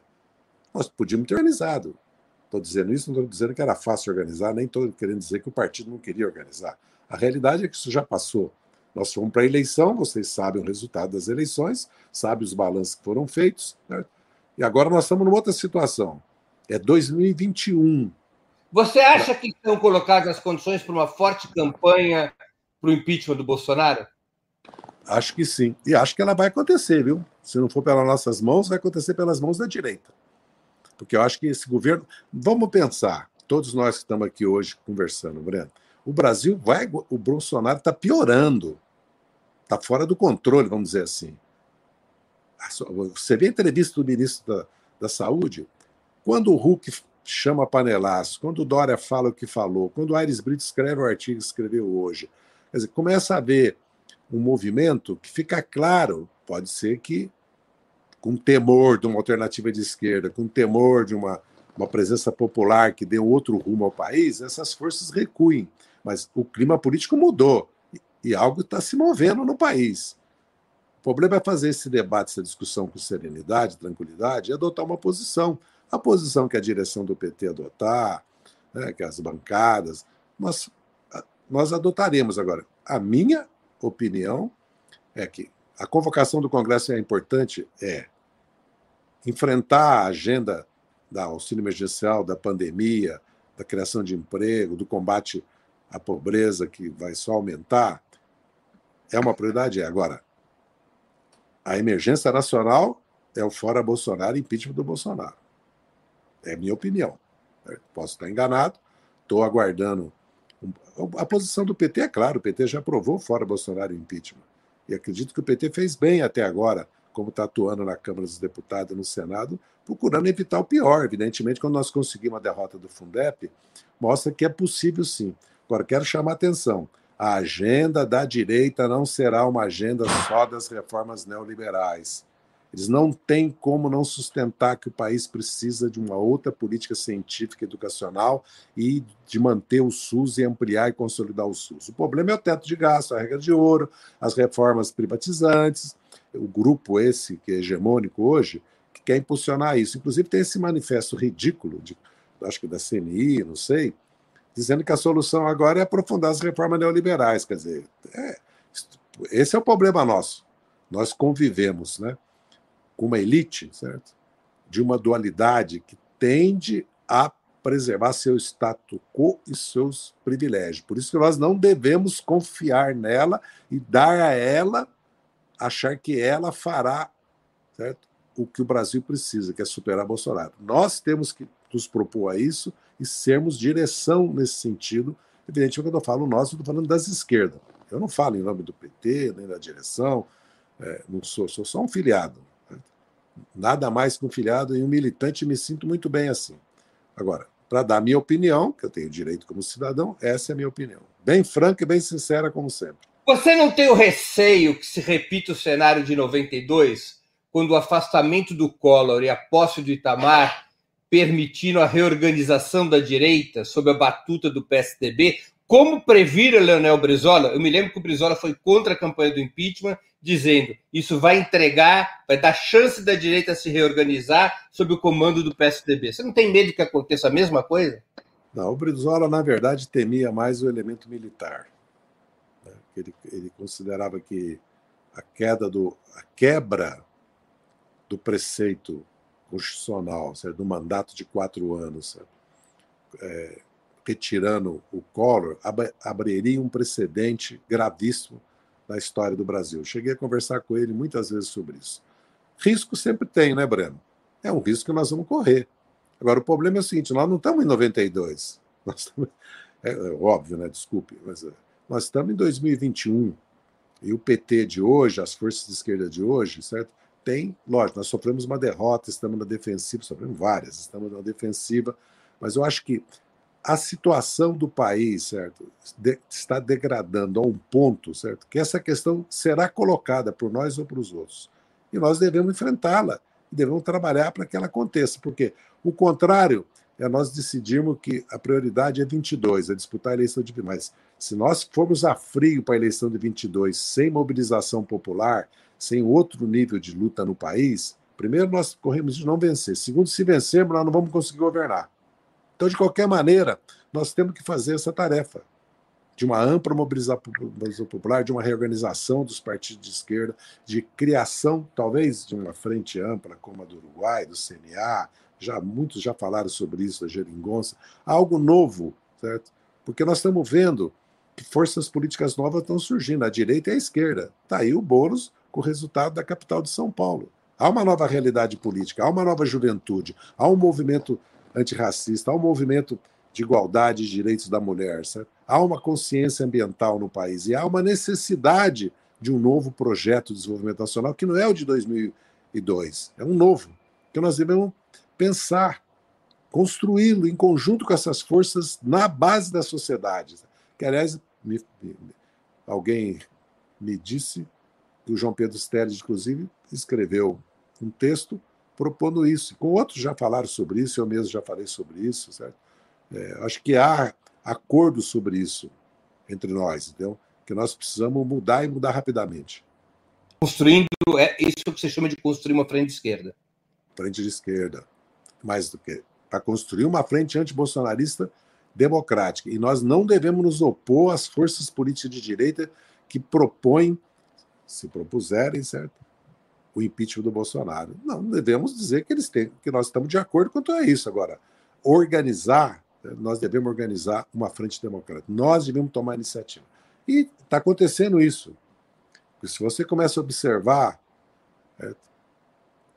Nós podíamos ter organizado. Estou dizendo isso, não estou dizendo que era fácil organizar, nem estou querendo dizer que o partido não queria organizar. A realidade é que isso já passou. Nós fomos para a eleição, vocês sabem o resultado das eleições, sabem os balanços que foram feitos, né? e agora nós estamos numa outra situação. É 2021. Você acha que estão colocadas as condições para uma forte campanha para o impeachment do Bolsonaro? Acho que sim. E acho que ela vai acontecer, viu? Se não for pelas nossas mãos, vai acontecer pelas mãos da direita. Porque eu acho que esse governo. Vamos pensar, todos nós que estamos aqui hoje conversando, Breno o Brasil vai. O Bolsonaro está piorando. Está fora do controle, vamos dizer assim. Você vê a entrevista do ministro da, da Saúde? Quando o Huck chama panelaço, quando o Dória fala o que falou, quando o Aires Brito escreve o artigo que escreveu hoje, quer dizer, começa a haver um movimento que fica claro, pode ser que com temor de uma alternativa de esquerda, com temor de uma, uma presença popular que dê outro rumo ao país, essas forças recuem. Mas o clima político mudou e algo está se movendo no país. O problema é fazer esse debate, essa discussão com serenidade, tranquilidade e adotar uma posição. A posição que a direção do PT adotar, né, que as bancadas, nós, nós adotaremos agora. A minha opinião é que a convocação do Congresso é importante, é enfrentar a agenda da auxílio emergencial, da pandemia, da criação de emprego, do combate a pobreza que vai só aumentar, é uma prioridade? É. Agora, a emergência nacional é o fora Bolsonaro, impeachment do Bolsonaro. É minha opinião. Posso estar enganado, estou aguardando. A posição do PT é clara, o PT já aprovou fora Bolsonaro impeachment. E acredito que o PT fez bem até agora, como está atuando na Câmara dos Deputados e no Senado, procurando evitar o pior. Evidentemente, quando nós conseguimos a derrota do Fundep, mostra que é possível sim. Agora, quero chamar a atenção. A agenda da direita não será uma agenda só das reformas neoliberais. Eles não têm como não sustentar que o país precisa de uma outra política científica educacional e de manter o SUS e ampliar e consolidar o SUS. O problema é o teto de gasto, a regra de ouro, as reformas privatizantes, o grupo esse que é hegemônico hoje, que quer impulsionar isso. Inclusive tem esse manifesto ridículo, de, acho que da CNI, não sei, dizendo que a solução agora é aprofundar as reformas neoliberais. Quer dizer, é, esse é o problema nosso. Nós convivemos né, com uma elite, certo? De uma dualidade que tende a preservar seu status quo e seus privilégios. Por isso que nós não devemos confiar nela e dar a ela, achar que ela fará certo? o que o Brasil precisa, que é superar Bolsonaro. Nós temos que nos propor a isso e sermos direção nesse sentido. Evidentemente, quando eu falo nós, eu estou falando das esquerdas. Eu não falo em nome do PT, nem da direção, é, não sou, sou só um filiado. Né? Nada mais que um filiado e um militante, me sinto muito bem assim. Agora, para dar minha opinião, que eu tenho direito como cidadão, essa é a minha opinião. Bem franca e bem sincera, como sempre. Você não tem o receio que se repita o cenário de 92, quando o afastamento do Collor e a posse do Itamar permitindo a reorganização da direita sob a batuta do PSDB, como previra Leonel Brizola? Eu me lembro que o Brizola foi contra a campanha do impeachment, dizendo isso vai entregar, vai dar chance da direita se reorganizar sob o comando do PSDB. Você não tem medo que aconteça a mesma coisa? Não, o Brizola, na verdade, temia mais o elemento militar. Né? Ele, ele considerava que a queda do a quebra do preceito constitucional, certo? do mandato de quatro anos, é, retirando o Collor, ab abriria um precedente gravíssimo da história do Brasil. Cheguei a conversar com ele muitas vezes sobre isso. Risco sempre tem, né, Breno? É um risco que nós vamos correr. Agora, o problema é o seguinte: nós não estamos em 92. Nós estamos, é, é óbvio, né? Desculpe, mas é, nós estamos em 2021. E o PT de hoje, as forças de esquerda de hoje, certo? Tem, lógico, nós sofremos uma derrota, estamos na defensiva, sofremos várias, estamos na defensiva, mas eu acho que a situação do país, certo, de, está degradando a um ponto, certo, que essa questão será colocada por nós ou para os outros. E nós devemos enfrentá-la, devemos trabalhar para que ela aconteça, porque o contrário é nós decidirmos que a prioridade é 22, é disputar a eleição de mas se nós formos a frio para a eleição de 22 sem mobilização popular, sem outro nível de luta no país, primeiro nós corremos de não vencer, segundo se vencermos nós não vamos conseguir governar. Então, de qualquer maneira, nós temos que fazer essa tarefa de uma ampla mobilização popular, de uma reorganização dos partidos de esquerda, de criação, talvez, de uma frente ampla, como a do Uruguai, do CNA, já muitos já falaram sobre isso, da geringonça, algo novo, certo? Porque nós estamos vendo que forças políticas novas estão surgindo, a direita e a esquerda. Está aí o Boulos com o resultado da capital de São Paulo. Há uma nova realidade política, há uma nova juventude, há um movimento antirracista, há um movimento de igualdade de direitos da mulher, certo? há uma consciência ambiental no país e há uma necessidade de um novo projeto de desenvolvimento nacional que não é o de 2002, é um novo, que nós devemos pensar, construí-lo em conjunto com essas forças na base da sociedade. Que, aliás, me, me, alguém me disse que o João Pedro Steres, inclusive, escreveu um texto propondo isso. Com outros já falaram sobre isso, eu mesmo já falei sobre isso, certo? É, acho que há acordo sobre isso entre nós, entendeu? Que nós precisamos mudar e mudar rapidamente. Construindo, é isso que você chama de construir uma frente de esquerda. Frente de esquerda. Mais do que para construir uma frente antibolsonarista democrática. E nós não devemos nos opor às forças políticas de direita que propõem, se propuserem, certo? O impeachment do Bolsonaro. Não, devemos dizer que eles têm, que nós estamos de acordo quanto a isso. Agora, organizar, nós devemos organizar uma frente democrática. Nós devemos tomar iniciativa. E está acontecendo isso. Se você começa a observar é,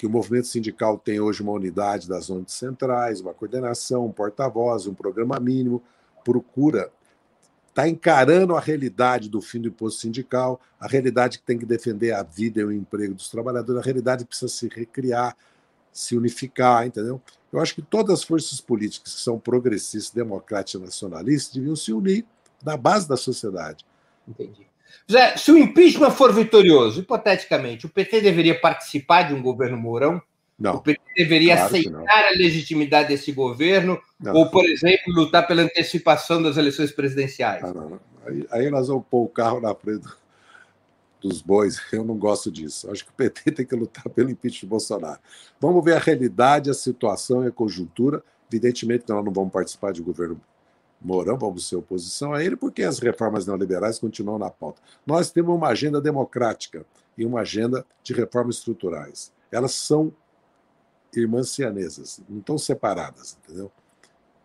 que o movimento sindical tem hoje uma unidade das zonas centrais, uma coordenação, um porta-voz, um programa mínimo, procura está encarando a realidade do fim do imposto sindical, a realidade que tem que defender a vida e o emprego dos trabalhadores, a realidade que precisa se recriar, se unificar, entendeu? Eu acho que todas as forças políticas que são progressistas, democráticas e nacionalistas deviam se unir na base da sociedade. Entendi. Zé, se o impeachment for vitorioso, hipoteticamente, o PT deveria participar de um governo Mourão? Não. O PT deveria claro aceitar a legitimidade desse governo não. ou, por exemplo, lutar pela antecipação das eleições presidenciais? Não, não, aí, aí, nós vamos pôr o carro na frente dos bois. Eu não gosto disso. Acho que o PT tem que lutar pelo impeachment de Bolsonaro. Vamos ver a realidade, a situação e a conjuntura. Evidentemente, nós não vamos participar de governo Mourão, vamos ser oposição a ele, porque as reformas neoliberais continuam na pauta. Nós temos uma agenda democrática e uma agenda de reformas estruturais. Elas são irmãs cianesas, não estão separadas, entendeu?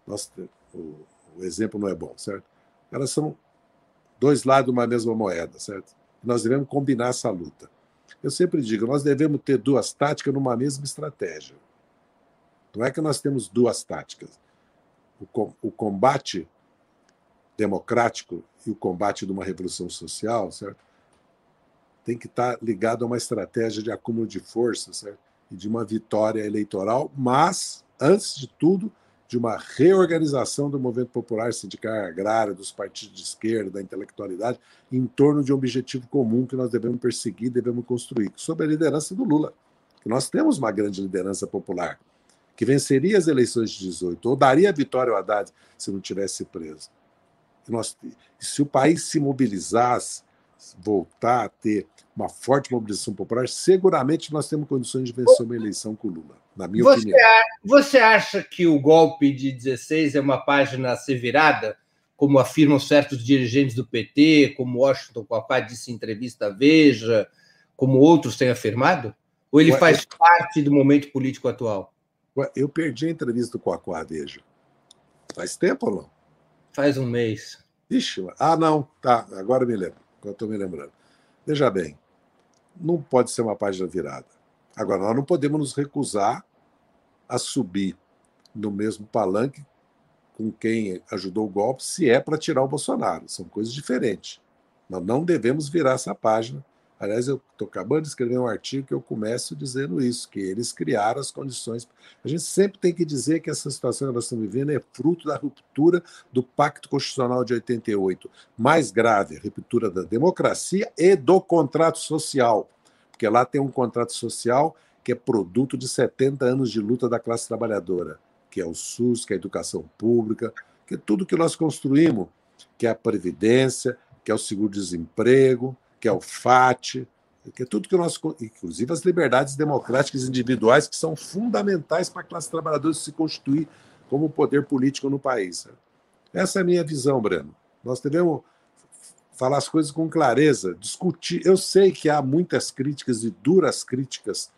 Nós, o, o, exemplo não é bom, certo? Elas são dois lados de uma mesma moeda, certo? Nós devemos combinar essa luta. Eu sempre digo, nós devemos ter duas táticas numa mesma estratégia. Não é que nós temos duas táticas. O, combate democrático e o combate de uma revolução social, certo? Tem que estar ligado a uma estratégia de acúmulo de força, certo? e de uma vitória eleitoral, mas, antes de tudo, de uma reorganização do movimento popular sindical agrário, dos partidos de esquerda, da intelectualidade, em torno de um objetivo comum que nós devemos perseguir, devemos construir, sob a liderança do Lula. Que nós temos uma grande liderança popular, que venceria as eleições de 18, ou daria a vitória ao Haddad se não tivesse preso. E nós, se o país se mobilizasse, voltar a ter uma forte mobilização popular, seguramente nós temos condições de vencer uma eleição com Lula, na minha você opinião. você acha que o golpe de 16 é uma página a ser virada, como afirmam certos dirigentes do PT, como Washington Quapá disse em entrevista à Veja, como outros têm afirmado? Ou ele faz parte do momento político atual? Eu perdi a entrevista com a Veja. Faz tempo ou não? Faz um mês. Ixi, ah, não, tá, agora me lembro, agora estou me lembrando. Veja bem, não pode ser uma página virada. Agora, nós não podemos nos recusar a subir no mesmo palanque com quem ajudou o golpe, se é para tirar o Bolsonaro. São coisas diferentes. Nós não devemos virar essa página. Aliás, eu estou acabando de escrever um artigo que eu começo dizendo isso, que eles criaram as condições. A gente sempre tem que dizer que essa situação que nós estamos vivendo é fruto da ruptura do Pacto Constitucional de 88. Mais grave, a ruptura da democracia e do contrato social. Porque lá tem um contrato social que é produto de 70 anos de luta da classe trabalhadora que é o SUS, que é a educação pública, que é tudo que nós construímos, que é a Previdência, que é o seguro-desemprego, que é o FAT, que é tudo que nós. Inclusive as liberdades democráticas individuais, que são fundamentais para a classe trabalhadora se constituir como poder político no país. Essa é a minha visão, Breno. Nós devemos falar as coisas com clareza, discutir. Eu sei que há muitas críticas e duras críticas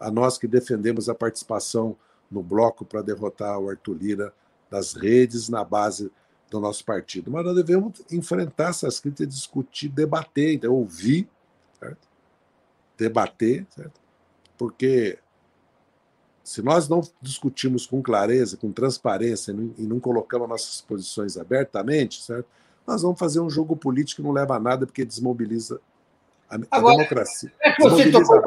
a nós que defendemos a participação no bloco para derrotar o Arthur Lira das redes na base do nosso partido. Mas nós devemos enfrentar essas críticas, discutir, debater, então, ouvir, certo? debater, certo? porque se nós não discutimos com clareza, com transparência e não colocamos nossas posições abertamente, certo? nós vamos fazer um jogo político que não leva a nada porque desmobiliza a, Agora, democracia. É que você tocou,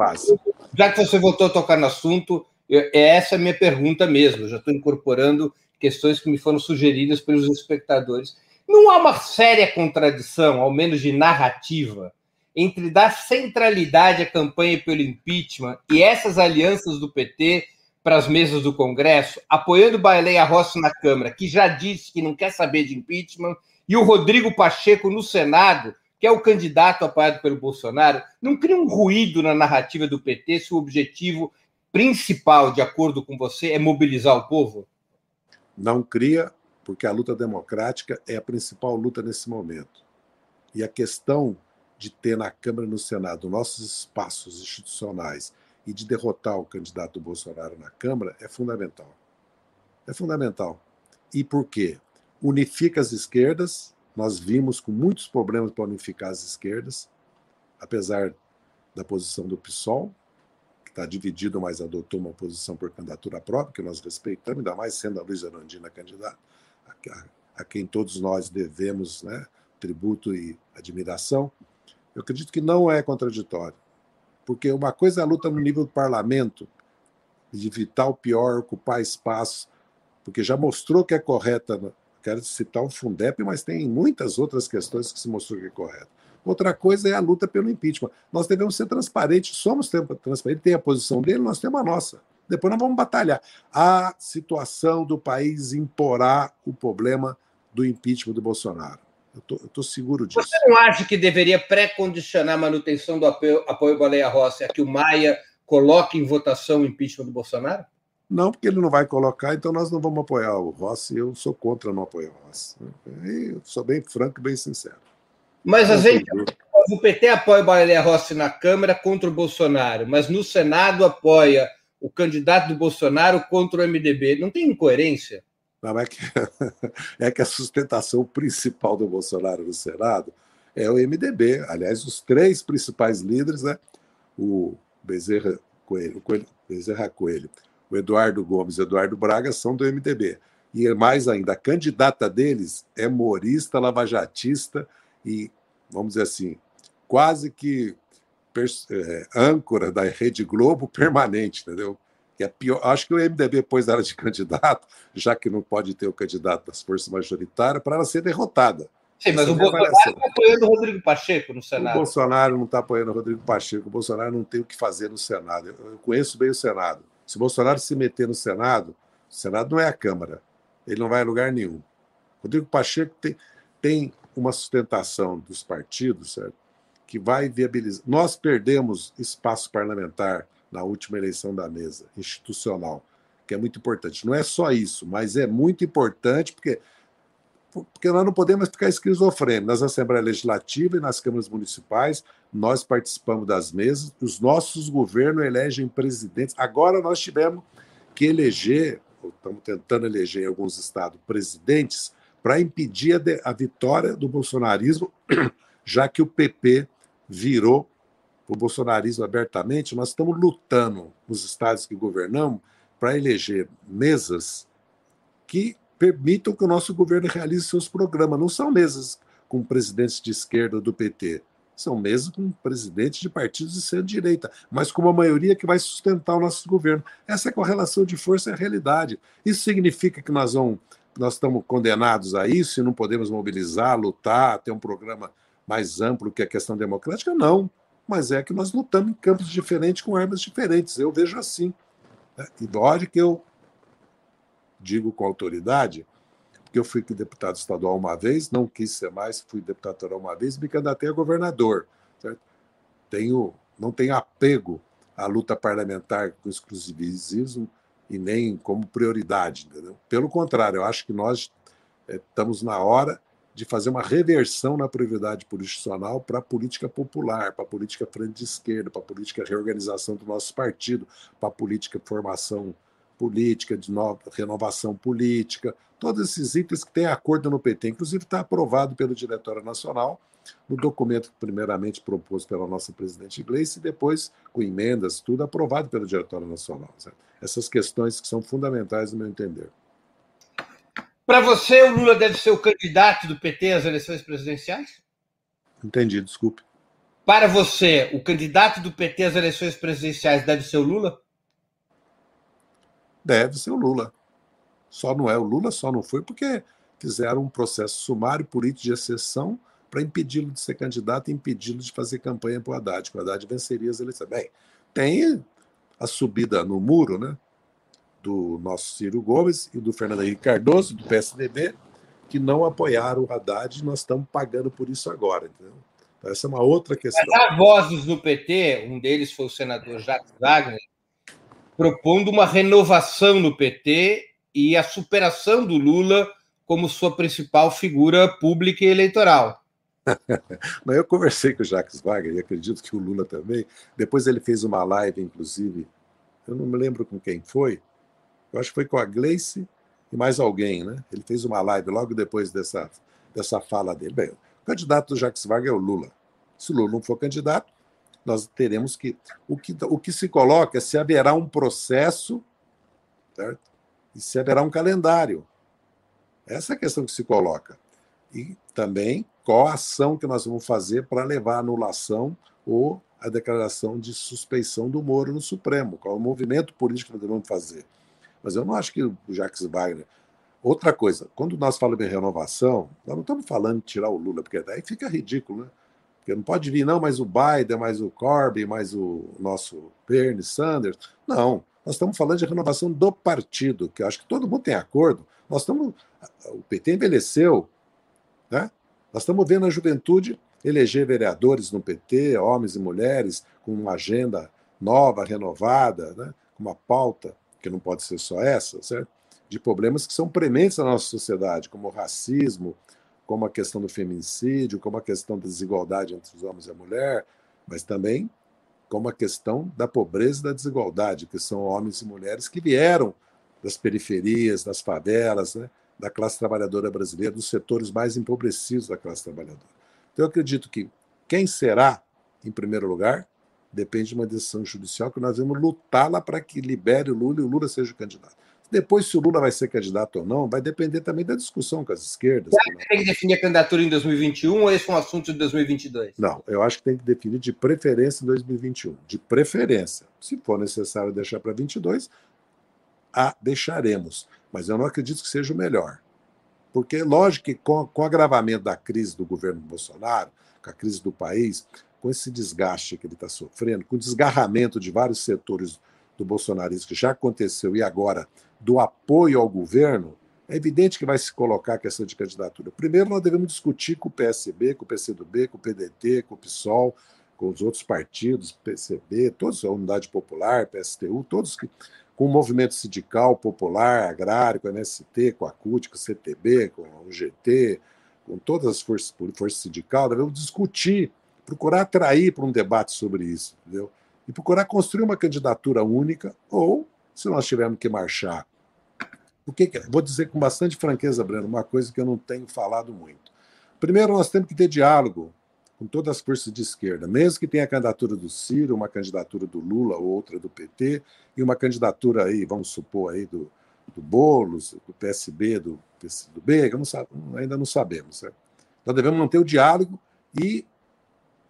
já que você voltou a tocar no assunto, é essa a minha pergunta mesmo. Eu já estou incorporando questões que me foram sugeridas pelos espectadores. Não há uma séria contradição, ao menos de narrativa, entre dar centralidade à campanha pelo impeachment e essas alianças do PT para as mesas do Congresso, apoiando Baleia Rossi na Câmara, que já disse que não quer saber de impeachment, e o Rodrigo Pacheco no Senado, que é o candidato apoiado pelo Bolsonaro, não cria um ruído na narrativa do PT se o objetivo principal, de acordo com você, é mobilizar o povo? Não cria, porque a luta democrática é a principal luta nesse momento. E a questão de ter na Câmara e no Senado nossos espaços institucionais e de derrotar o candidato Bolsonaro na Câmara é fundamental. É fundamental. E por quê? Unifica as esquerdas, nós vimos com muitos problemas para unificar as esquerdas, apesar da posição do PSOL, está dividido, mas adotou uma posição por candidatura própria, que nós respeitamos, ainda mais sendo a Luísa Erundina candidata, a, a, quem todos nós devemos né, tributo e admiração. Eu acredito que não é contraditório, porque uma coisa é a luta no nível do parlamento, de evitar o pior, ocupar espaço, porque já mostrou que é correta. Quero citar o Fundep, mas tem muitas outras questões que se mostrou que é correta. Outra coisa é a luta pelo impeachment. Nós devemos ser transparentes, somos transparentes. Tem a posição dele, nós temos a nossa. Depois nós vamos batalhar. A situação do país imporá o problema do impeachment do Bolsonaro. Eu estou seguro disso. Você não acha que deveria pré-condicionar a manutenção do apoio, apoio Baleia Rossi a que o Maia coloque em votação o impeachment do Bolsonaro? Não, porque ele não vai colocar, então nós não vamos apoiar o Rossi. Eu sou contra não apoiar o Rossi. Eu sou bem franco e bem sincero. Mas a gente, o PT apoia o Baleia Rossi na Câmara contra o Bolsonaro, mas no Senado apoia o candidato do Bolsonaro contra o MDB. Não tem incoerência? Não, é que, é que a sustentação principal do Bolsonaro no Senado é o MDB. Aliás, os três principais líderes, né? o Bezerra Coelho, Coelho, Bezerra Coelho, o Eduardo Gomes e o Eduardo Braga são do MDB. E mais ainda, a candidata deles é morista, lavajatista, e, vamos dizer assim, quase que é, âncora da Rede Globo permanente, entendeu? Que é pior. Acho que o MDB pôs ela de candidato, já que não pode ter o candidato das forças majoritárias, para ela ser derrotada. Sim, mas Essa o Bolsonaro está apoiando o Rodrigo Pacheco no Senado. O Bolsonaro não está apoiando o Rodrigo Pacheco. O Bolsonaro não tem o que fazer no Senado. Eu conheço bem o Senado. Se o Bolsonaro se meter no Senado, o Senado não é a Câmara. Ele não vai a lugar nenhum. Rodrigo Pacheco tem, tem uma sustentação dos partidos, certo? que vai viabilizar. Nós perdemos espaço parlamentar na última eleição da mesa, institucional, que é muito importante. Não é só isso, mas é muito importante porque, porque nós não podemos ficar esquizofrênicos. Nas Assembleias Legislativas e nas câmaras municipais, nós participamos das mesas, os nossos governos elegem presidentes. Agora nós tivemos que eleger, estamos tentando eleger em alguns estados, presidentes para impedir a, de, a, vitória do bolsonarismo, já que o PP virou o bolsonarismo abertamente, nós estamos lutando nos estados que governamos para eleger mesas que permitam que o nosso governo realize seus programas. Não são mesas com presidentes de esquerda do PT, são mesas com presidentes de partidos de centro-direita, mas com uma maioria que vai sustentar o nosso governo. Essa é a correlação de força e a realidade. Isso significa que nós vamos nós estamos condenados a isso e não podemos mobilizar, lutar, ter um programa mais amplo que a questão democrática? Não. Mas é que nós lutamos em campos diferentes com armas diferentes. Eu vejo assim. Né? E lógico que eu digo com autoridade, porque eu fui deputado estadual uma vez, não quis ser mais, fui deputado estadual uma vez me candidatei a governador. Certo? Tenho, não tenho apego à luta parlamentar com exclusivismo e nem como prioridade. Entendeu? Pelo contrário, eu acho que nós é, estamos na hora de fazer uma reversão na prioridade institucional para a política popular, para a política frente de esquerda, para a política reorganização do nosso partido, para a política formação política, de nova, renovação política, todos esses itens que têm acordo no PT. Inclusive está aprovado pelo Diretório Nacional, no documento primeiramente proposto pela nossa presidente Gleice e depois com emendas, tudo aprovado pelo Diretório Nacional. Certo? Essas questões que são fundamentais no meu entender. Para você, o Lula deve ser o candidato do PT às eleições presidenciais? Entendi, desculpe. Para você, o candidato do PT às eleições presidenciais deve ser o Lula? Deve ser o Lula. Só não é o Lula, só não foi porque fizeram um processo sumário político de exceção para impedi-lo de ser candidato e impedi-lo de fazer campanha para o Haddad, que o Haddad venceria as eleições. Bem, tem a subida no muro, né? do nosso Ciro Gomes e do Fernando Henrique Cardoso, do PSDB, que não apoiaram o Haddad e nós estamos pagando por isso agora. Entendeu? Então, essa é uma outra questão. Mas há vozes no PT, um deles foi o senador Jacques Wagner, propondo uma renovação no PT e a superação do Lula como sua principal figura pública e eleitoral. Mas eu conversei com o Jacques Wagner e acredito que o Lula também. Depois ele fez uma live, inclusive, eu não me lembro com quem foi, eu acho que foi com a Gleice e mais alguém, né? Ele fez uma live logo depois dessa, dessa fala dele. Bem, o candidato do Jacques Wagner é o Lula. Se o Lula não for candidato, nós teremos que. O que, o que se coloca é se haverá um processo, certo? E se haverá um calendário. Essa é a questão que se coloca. E também qual a ação que nós vamos fazer para levar à anulação ou a declaração de suspeição do Moro no Supremo, qual é o movimento político que nós vamos fazer. Mas eu não acho que o Jacques Wagner. Outra coisa, quando nós falamos em renovação, nós não estamos falando de tirar o Lula, porque daí fica ridículo, né? Porque não pode vir, não, mais o Biden, mais o Corbyn, mais o nosso Bernie Sanders. Não, nós estamos falando de renovação do partido, que eu acho que todo mundo tem acordo. Nós estamos. O PT envelheceu, né? Nós estamos vendo a juventude eleger vereadores no PT, homens e mulheres, com uma agenda nova, renovada, né? uma pauta que não pode ser só essa, certo? De problemas que são prementes na nossa sociedade, como o racismo, como a questão do feminicídio, como a questão da desigualdade entre os homens e a mulher, mas também como a questão da pobreza e da desigualdade, que são homens e mulheres que vieram das periferias, das favelas, né, da classe trabalhadora brasileira, dos setores mais empobrecidos da classe trabalhadora. Então, eu acredito que quem será, em primeiro lugar, depende de uma decisão judicial que nós vamos lutar lá para que libere o Lula e o Lula seja o candidato. Depois, se o Lula vai ser candidato ou não, vai depender também da discussão com as esquerdas. Você que tem que definir a candidatura em 2021 ou esse é um assunto de 2022? Não, eu acho que tem que definir de preferência em 2021. De preferência. Se for necessário deixar para 22, a deixaremos. Mas eu não acredito que seja o melhor. Porque, lógico que com, com o agravamento da crise do governo Bolsonaro, com a crise do país, com esse desgaste que ele está sofrendo, com o desgarramento de vários setores do bolsonarismo que já aconteceu e agora do apoio ao governo, é evidente que vai se colocar a questão de candidatura. Primeiro, nós devemos discutir com o PSB, com o PCdoB, com o PDT, com o PSOL, com os outros partidos, PCB, todos, a Unidade Popular, PSTU, todos que, com o movimento sindical, popular, agrário, com o MST, com a CUT, com o CTB, com o GT, com todas as forças, forças sindicais, devemos discutir procurar atrair para um debate sobre isso, entendeu? E procurar construir uma candidatura única, ou, se nós tivermos que marchar. Porque, vou dizer com bastante franqueza, Breno, uma coisa que eu não tenho falado muito. Primeiro, nós temos que ter diálogo com todas as forças de esquerda, mesmo que tenha a candidatura do Ciro, uma candidatura do Lula, outra do PT, e uma candidatura aí, vamos supor, aí do, do Boulos, do PSB, do PCdoB, não sabe, ainda não sabemos. Certo? Nós devemos manter o diálogo e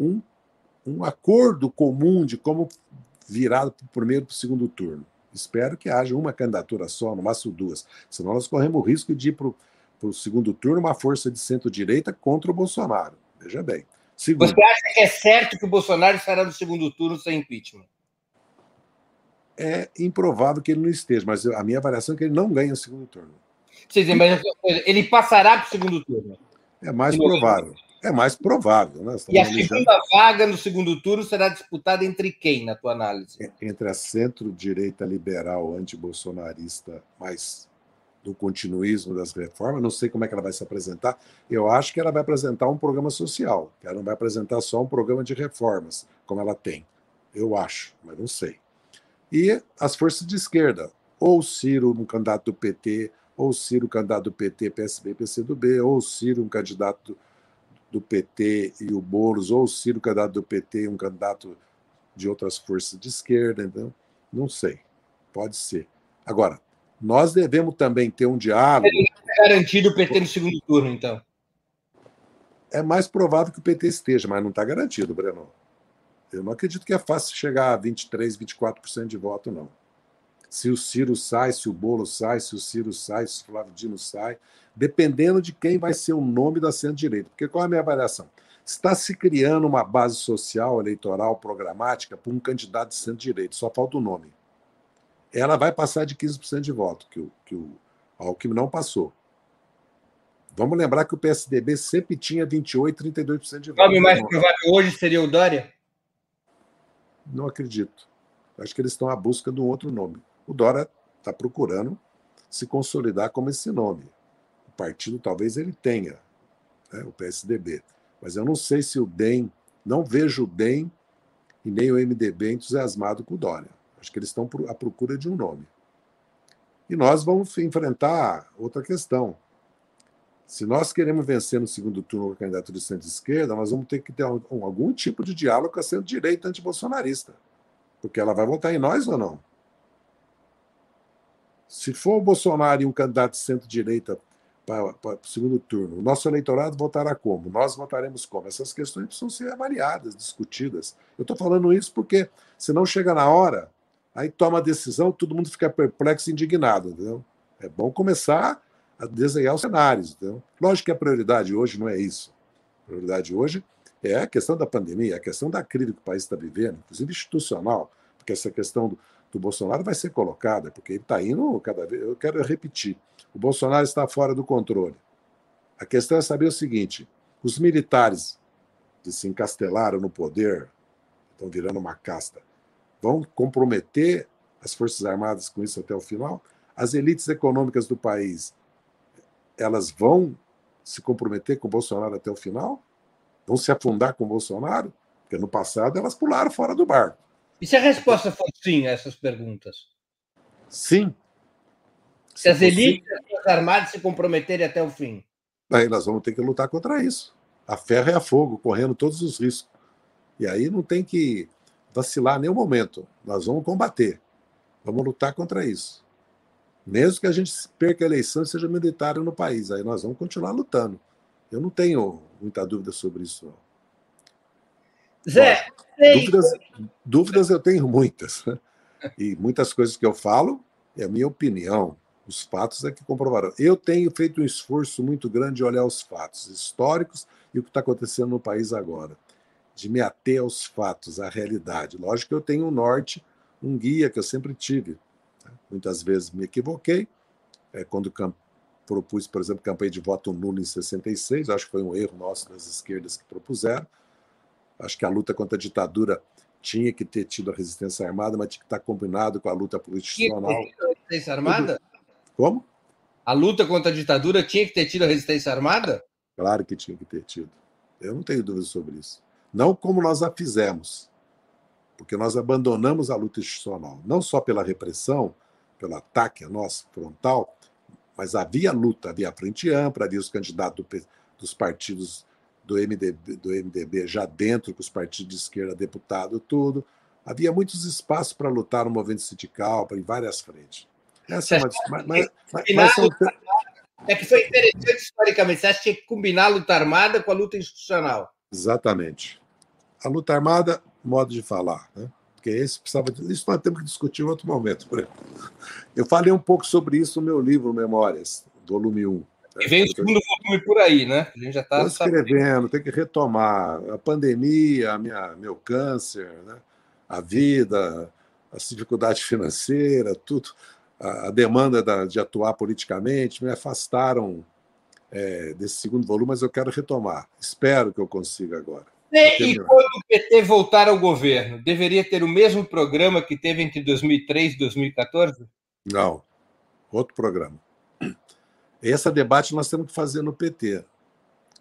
um, um acordo comum de como virar para o primeiro para o segundo turno. Espero que haja uma candidatura só, no máximo duas. Senão nós corremos o risco de ir para o segundo turno uma força de centro-direita contra o Bolsonaro. Veja bem. Segundo, Você acha que é certo que o Bolsonaro estará no segundo turno sem impeachment? É improvável que ele não esteja, mas a minha avaliação é que ele não ganha o segundo turno. Sim, mas ele passará para o segundo turno. É mais provável. É mais provável. Né? E a segunda vaga no segundo turno será disputada entre quem, na tua análise? Entre a centro-direita liberal antibolsonarista mais do continuismo das reformas, não sei como é que ela vai se apresentar. Eu acho que ela vai apresentar um programa social, ela não vai apresentar só um programa de reformas, como ela tem. Eu acho, mas não sei. E as forças de esquerda, ou Ciro, um candidato do PT, ou Ciro, candidato do PT, PSB, PCdoB, ou Ciro, um candidato do PT e o Boulos, ou Ciro, candidato do PT e um candidato de outras forças de esquerda, então, não sei. Pode ser. Agora, nós devemos também ter um diálogo. É garantido o PT no segundo turno, então. É mais provável que o PT esteja, mas não está garantido, Breno. Eu não acredito que é fácil chegar a 23%, 24% de voto, não. Se o Ciro sai, se o Bolo sai, se o Ciro sai, se o Flávio Dino sai, dependendo de quem vai ser o nome da centro-direita. Porque qual é a minha avaliação? Está se criando uma base social, eleitoral, programática para um candidato de centro-direita, só falta o nome ela vai passar de 15% de voto, que o, que o Alckmin não passou. Vamos lembrar que o PSDB sempre tinha 28%, 32% de voto. O nome mais provável hoje seria o Dória? Não acredito. Acho que eles estão à busca de um outro nome. O Dória está procurando se consolidar como esse nome. O partido talvez ele tenha, né, o PSDB. Mas eu não sei se o DEM, não vejo o DEM e nem o MDB entusiasmado com o Dória. Acho que eles estão à procura de um nome. E nós vamos enfrentar outra questão. Se nós queremos vencer no segundo turno a candidatura de centro-esquerda, nós vamos ter que ter algum tipo de diálogo com a centro-direita antibolsonarista. Porque ela vai votar em nós ou não? Se for o Bolsonaro e um candidato de centro-direita para, para o segundo turno, o nosso eleitorado votará como? Nós votaremos como? Essas questões precisam ser avaliadas, discutidas. Eu estou falando isso porque, se não chega na hora, Aí toma a decisão, todo mundo fica perplexo e indignado. Entendeu? É bom começar a desenhar os cenários. Entendeu? Lógico que a prioridade hoje não é isso. A prioridade hoje é a questão da pandemia, a questão da crise que o país está vivendo, inclusive institucional, porque essa questão do, do Bolsonaro vai ser colocada, porque ele está indo cada vez. Eu quero repetir: o Bolsonaro está fora do controle. A questão é saber o seguinte: os militares que se encastelaram no poder, estão virando uma casta, vão comprometer as Forças Armadas com isso até o final? As elites econômicas do país, elas vão se comprometer com o Bolsonaro até o final? Vão se afundar com o Bolsonaro? Porque no passado elas pularam fora do barco. E se a resposta for sim a essas perguntas? Sim. Se, se as elites sim, as Forças Armadas se comprometerem até o fim? Aí nós vamos ter que lutar contra isso. A ferro é a fogo, correndo todos os riscos. E aí não tem que vacilar nenhum momento. Nós vamos combater. Vamos lutar contra isso. Mesmo que a gente perca a eleição e seja militar no país, aí nós vamos continuar lutando. Eu não tenho muita dúvida sobre isso. Não. Zé, dúvidas, dúvidas eu tenho muitas. Né? E muitas coisas que eu falo é a minha opinião. Os fatos é que comprovarão. Eu tenho feito um esforço muito grande de olhar os fatos históricos e o que está acontecendo no país agora de me ater aos fatos, à realidade. Lógico que eu tenho um norte, um guia que eu sempre tive. Né? Muitas vezes me equivoquei. É, quando propus, por exemplo, campanha de voto nulo em 66, acho que foi um erro nosso das esquerdas que propuseram. Acho que a luta contra a ditadura tinha que ter tido a resistência armada, mas tinha que estar combinado com a luta institucional. Tinha que ter tido a resistência armada? Como? A luta contra a ditadura tinha que ter tido a resistência armada? Claro que tinha que ter tido. Eu não tenho dúvida sobre isso. Não como nós a fizemos, porque nós abandonamos a luta institucional, não só pela repressão, pelo ataque a nós frontal, mas havia luta, havia a frente ampla, havia os candidatos do, dos partidos do MDB, do MDB já dentro, com os partidos de esquerda, deputado, tudo. Havia muitos espaços para lutar no movimento sindical, para em várias frentes. Essa é, uma, mas, mas, mas são... é que foi interessante historicamente. Você acha que tinha que combinar a luta armada com a luta institucional? Exatamente. A luta armada, modo de falar, né? Porque esse precisava. Isso nós temos que discutir em outro momento. Eu falei um pouco sobre isso no meu livro Memórias, volume 1. E vem o segundo volume por aí, né? A gente já está escrevendo, tem que retomar a pandemia, a minha, meu câncer, né? a vida, as dificuldades financeiras, tudo, a, a demanda da, de atuar politicamente me afastaram é, desse segundo volume, mas eu quero retomar. Espero que eu consiga agora. E quando o PT voltar ao governo, deveria ter o mesmo programa que teve entre 2003 e 2014? Não, outro programa. Esse debate nós temos que fazer no PT.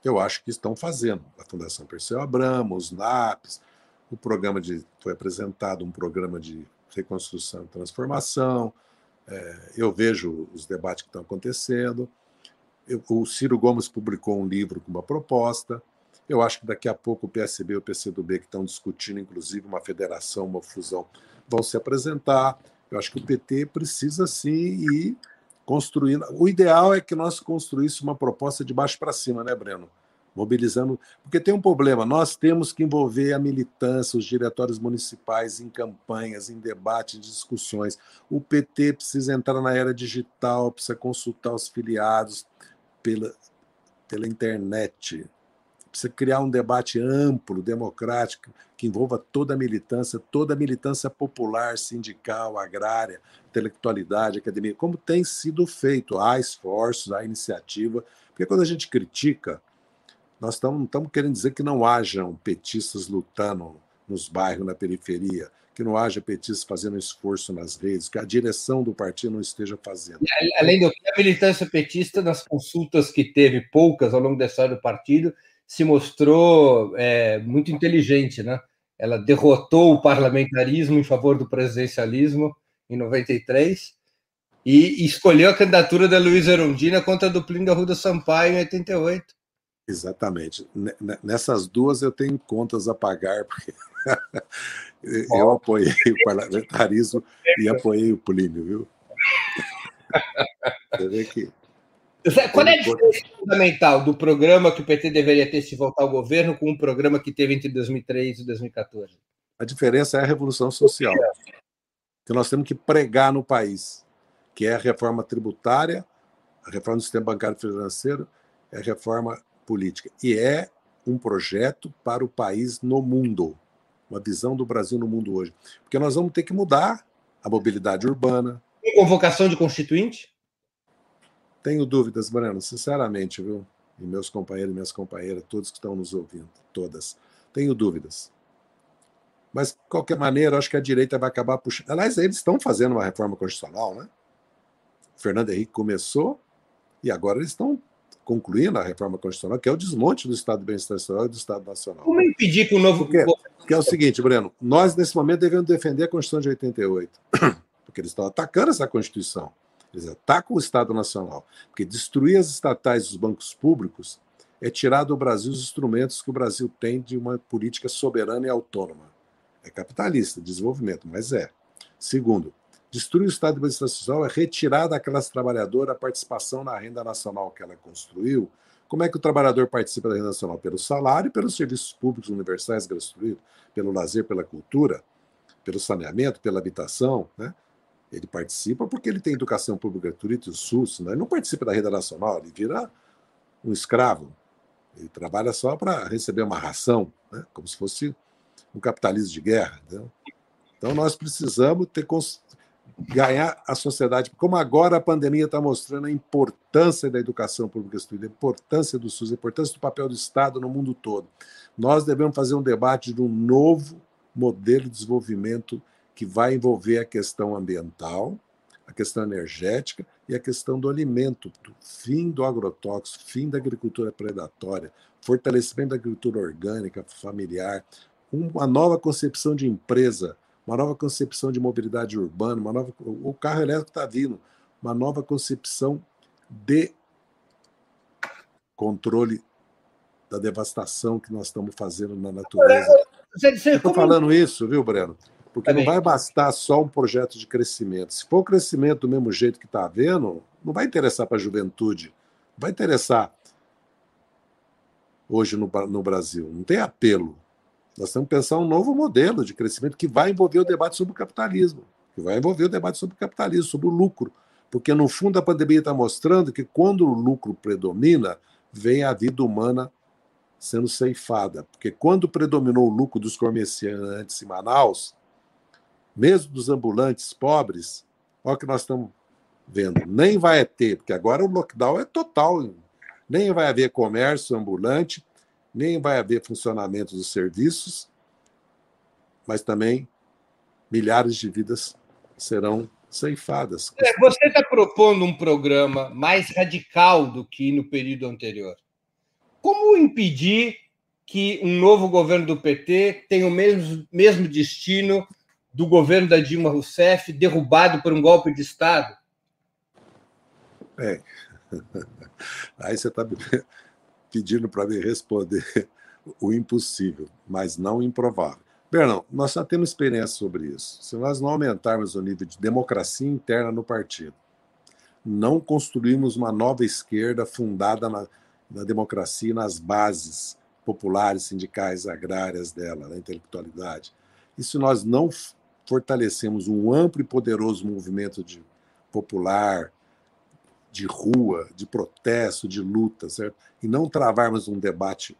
Eu acho que estão fazendo. A Fundação Perseu Abramo, os NAPs, o programa de. Foi apresentado um programa de reconstrução e transformação. É, eu vejo os debates que estão acontecendo. Eu, o Ciro Gomes publicou um livro com uma proposta. Eu acho que daqui a pouco o PSB e o PCdoB, que estão discutindo, inclusive, uma federação, uma fusão, vão se apresentar. Eu acho que o PT precisa sim ir construindo. O ideal é que nós construíssemos uma proposta de baixo para cima, né, Breno? Mobilizando. Porque tem um problema: nós temos que envolver a militância, os diretórios municipais em campanhas, em debates, em discussões. O PT precisa entrar na era digital, precisa consultar os filiados pela, pela internet precisa criar um debate amplo, democrático, que envolva toda a militância, toda a militância popular, sindical, agrária, intelectualidade, academia, como tem sido feito. Há esforços, há iniciativa, porque quando a gente critica, nós estamos querendo dizer que não hajam petistas lutando nos bairros, na periferia, que não haja petistas fazendo esforço nas redes, que a direção do partido não esteja fazendo. Além do que, a militância petista, nas consultas que teve, poucas ao longo da história do partido, se mostrou é, muito inteligente, né? Ela derrotou o parlamentarismo em favor do presidencialismo em 93 e escolheu a candidatura da Luísa Erundina contra a duplinha da Ruda Sampaio em 88. Exatamente. Nessas duas eu tenho contas a pagar, porque eu apoiei o parlamentarismo e apoiei o Plínio, viu? Você vê que qual é a diferença fundamental do programa que o PT deveria ter se voltar ao governo com o programa que teve entre 2003 e 2014? A diferença é a revolução social que nós temos que pregar no país, que é a reforma tributária, a reforma do sistema bancário financeiro, é a reforma política. E é um projeto para o país no mundo, uma visão do Brasil no mundo hoje. Porque nós vamos ter que mudar a mobilidade urbana. Com convocação de constituinte? Tenho dúvidas, Breno, sinceramente, viu? E meus companheiros e minhas companheiras, todos que estão nos ouvindo, todas. Tenho dúvidas. Mas, de qualquer maneira, acho que a direita vai acabar puxando. Aliás, eles estão fazendo uma reforma constitucional, né? O Fernando Henrique começou e agora eles estão concluindo a reforma constitucional, que é o desmonte do Estado de Bem-Estar e do Estado Nacional. Como impedir que o novo. Porque, porque é o seguinte, Breno, nós, nesse momento, devemos defender a Constituição de 88, porque eles estão atacando essa Constituição. Eles atacam o Estado Nacional, porque destruir as estatais os bancos públicos é tirar do Brasil os instrumentos que o Brasil tem de uma política soberana e autônoma. É capitalista, desenvolvimento, mas é. Segundo, destruir o Estado de bem-estar social é retirar da classe trabalhadora a participação na renda nacional que ela construiu. Como é que o trabalhador participa da renda nacional? Pelo salário pelos serviços públicos universais gratuitos, pelo lazer, pela cultura, pelo saneamento, pela habitação, né? Ele participa porque ele tem educação pública gratuita, o SUS, né? ele não participa da renda nacional, ele vira um escravo. Ele trabalha só para receber uma ração, né? como se fosse um capitalismo de guerra. Entendeu? Então nós precisamos ter ganhar a sociedade, como agora a pandemia está mostrando a importância da educação pública gratuita, a importância do SUS, a importância do papel do Estado no mundo todo. Nós devemos fazer um debate de um novo modelo de desenvolvimento que vai envolver a questão ambiental, a questão energética e a questão do alimento, do fim do agrotóxico, fim da agricultura predatória, fortalecimento da agricultura orgânica, familiar, uma nova concepção de empresa, uma nova concepção de mobilidade urbana, uma nova, o carro elétrico está vindo, uma nova concepção de controle da devastação que nós estamos fazendo na natureza. Estou falando isso, viu, Breno? Porque não vai bastar só um projeto de crescimento. Se for o crescimento do mesmo jeito que está havendo, não vai interessar para a juventude. Não vai interessar hoje no, no Brasil. Não tem apelo. Nós temos que pensar um novo modelo de crescimento que vai envolver o debate sobre o capitalismo, que vai envolver o debate sobre o capitalismo, sobre o lucro. Porque, no fundo, a pandemia está mostrando que quando o lucro predomina, vem a vida humana sendo ceifada. Porque quando predominou o lucro dos comerciantes em Manaus, mesmo dos ambulantes pobres, olha o que nós estamos vendo. Nem vai ter, porque agora o lockdown é total. Nem vai haver comércio ambulante, nem vai haver funcionamento dos serviços, mas também milhares de vidas serão ceifadas. É, você está propondo um programa mais radical do que no período anterior. Como impedir que um novo governo do PT tenha o mesmo, mesmo destino do governo da Dilma Rousseff, derrubado por um golpe de Estado? É. Aí você está pedindo para me responder o impossível, mas não o improvável. Bernão, nós já temos experiência sobre isso. Se nós não aumentarmos o nível de democracia interna no partido, não construirmos uma nova esquerda fundada na, na democracia e nas bases populares, sindicais, agrárias dela, na intelectualidade, e se nós não fortalecemos um amplo e poderoso movimento de popular, de rua, de protesto, de luta, certo? E não travarmos um debate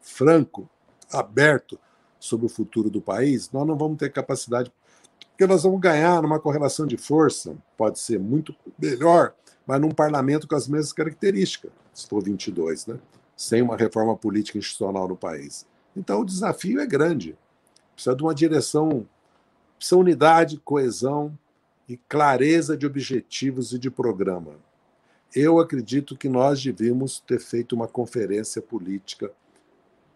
franco, aberto sobre o futuro do país, nós não vamos ter capacidade, porque nós vamos ganhar numa correlação de força, pode ser muito melhor, mas num parlamento com as mesmas características, for 22, né? Sem uma reforma política institucional no país. Então o desafio é grande. Precisa de uma direção, precisa unidade, coesão, e clareza de objetivos e de programa. Eu acredito que nós devíamos ter feito uma conferência política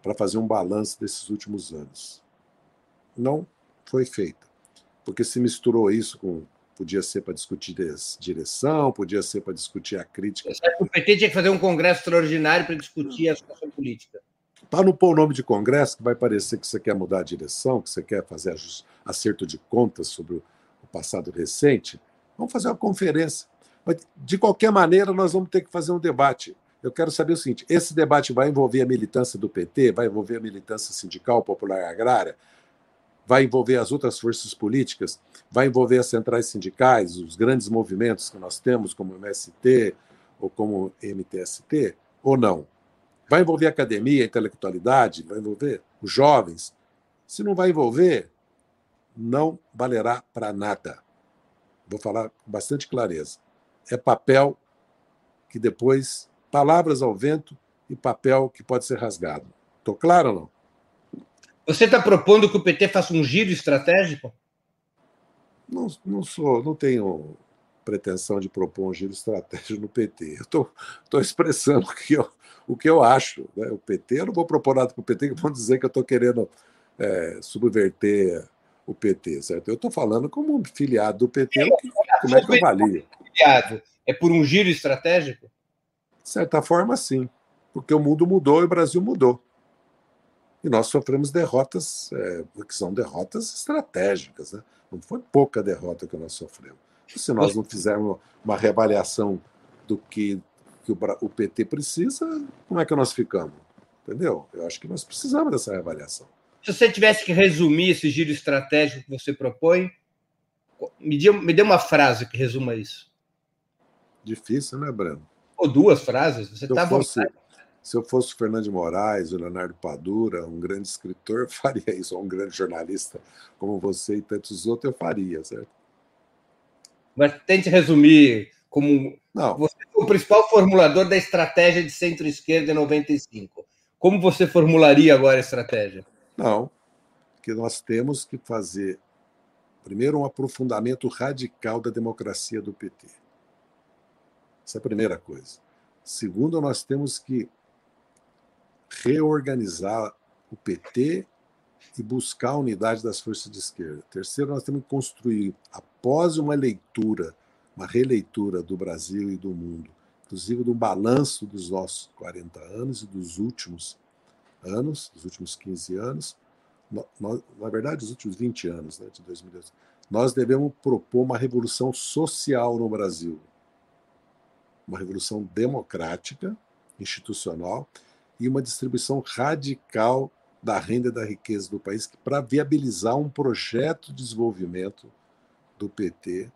para fazer um balanço desses últimos anos. Não foi feita, porque se misturou isso com podia ser para discutir direção, podia ser para discutir a crítica. O PT tinha que fazer um congresso extraordinário para discutir a situação política. Para não pôr o nome de congresso, que vai parecer que você quer mudar a direção, que você quer fazer acerto de contas sobre o passado recente, vamos fazer uma conferência. Mas, de qualquer maneira, nós vamos ter que fazer um debate. Eu quero saber o seguinte: esse debate vai envolver a militância do PT, vai envolver a militância sindical, popular agrária, vai envolver as outras forças políticas, vai envolver as centrais sindicais, os grandes movimentos que nós temos, como MST ou como MTST, ou não? Vai envolver a academia, a intelectualidade, vai envolver os jovens? Se não vai envolver, não valerá para nada. Vou falar com bastante clareza. É papel que depois, palavras ao vento e papel que pode ser rasgado. Estou claro ou não? Você está propondo que o PT faça um giro estratégico? Não, não sou, não tenho pretensão de propor um giro estratégico no PT. Eu estou expressando o que eu, o que eu acho. Né? O PT, eu não vou propor nada para o PT que vão dizer que eu estou querendo é, subverter o PT, certo? Eu estou falando como filiado do PT, é, como é que eu avalio? Filiado é por um giro estratégico? De certa forma, sim, porque o mundo mudou e o Brasil mudou. E nós sofremos derrotas, é, que são derrotas estratégicas, né? Não foi pouca derrota que nós sofremos. Se nós não fizermos uma reavaliação do que, que o, o PT precisa, como é que nós ficamos? Entendeu? Eu acho que nós precisamos dessa reavaliação. Se você tivesse que resumir esse giro estratégico que você propõe, me dê, me dê uma frase que resuma isso. Difícil, né, Breno? Ou duas frases. Você está Se eu fosse o Fernando de Moraes, o Leonardo Padura, um grande escritor, eu faria isso. Ou um grande jornalista como você e tantos outros, eu faria, certo? Mas tente resumir como Não. você é o principal formulador da estratégia de centro-esquerda em 95. Como você formularia agora a estratégia? Não, que nós temos que fazer, primeiro, um aprofundamento radical da democracia do PT. Essa é a primeira coisa. Segundo, nós temos que reorganizar o PT e buscar a unidade das forças de esquerda. Terceiro, nós temos que construir, após uma leitura, uma releitura do Brasil e do mundo, inclusive um balanço dos nossos 40 anos e dos últimos anos, dos últimos 15 anos, na verdade, os últimos 20 anos, né, de 2012, nós devemos propor uma revolução social no Brasil. Uma revolução democrática, institucional, e uma distribuição radical da renda e da riqueza do país para viabilizar um projeto de desenvolvimento do PT,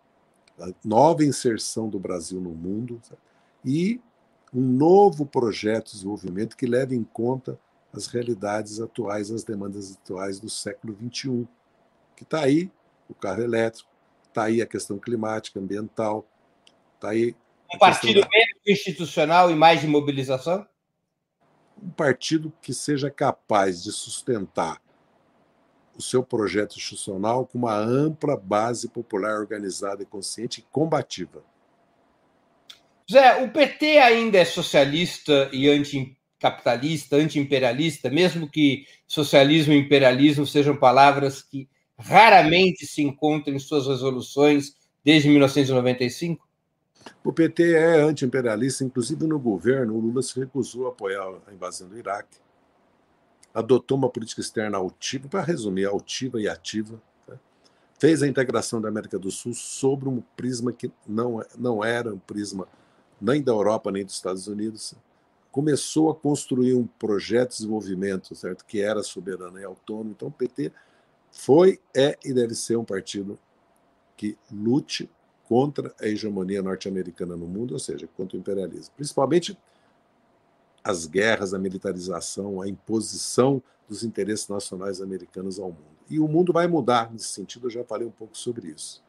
a nova inserção do Brasil no mundo e um novo projeto de desenvolvimento que leve em conta as realidades atuais, as demandas atuais do século XXI, que está aí o carro elétrico, está aí a questão climática, ambiental, está aí. Um partido da... menos institucional e mais de mobilização? Um partido que seja capaz de sustentar o seu projeto institucional com uma ampla base popular organizada e consciente e combativa. Zé, o PT ainda é socialista e anti capitalista, anti-imperialista, mesmo que socialismo e imperialismo sejam palavras que raramente se encontram em suas resoluções desde 1995? O PT é anti-imperialista, inclusive no governo, o Lula se recusou a apoiar a invasão do Iraque, adotou uma política externa altiva, para resumir, altiva e ativa, né? fez a integração da América do Sul sobre um prisma que não, não era um prisma nem da Europa nem dos Estados Unidos, começou a construir um projeto de desenvolvimento, certo, que era soberano e autônomo. Então, o PT foi, é e deve ser um partido que lute contra a hegemonia norte-americana no mundo, ou seja, contra o imperialismo, principalmente as guerras, a militarização, a imposição dos interesses nacionais americanos ao mundo. E o mundo vai mudar nesse sentido, eu já falei um pouco sobre isso.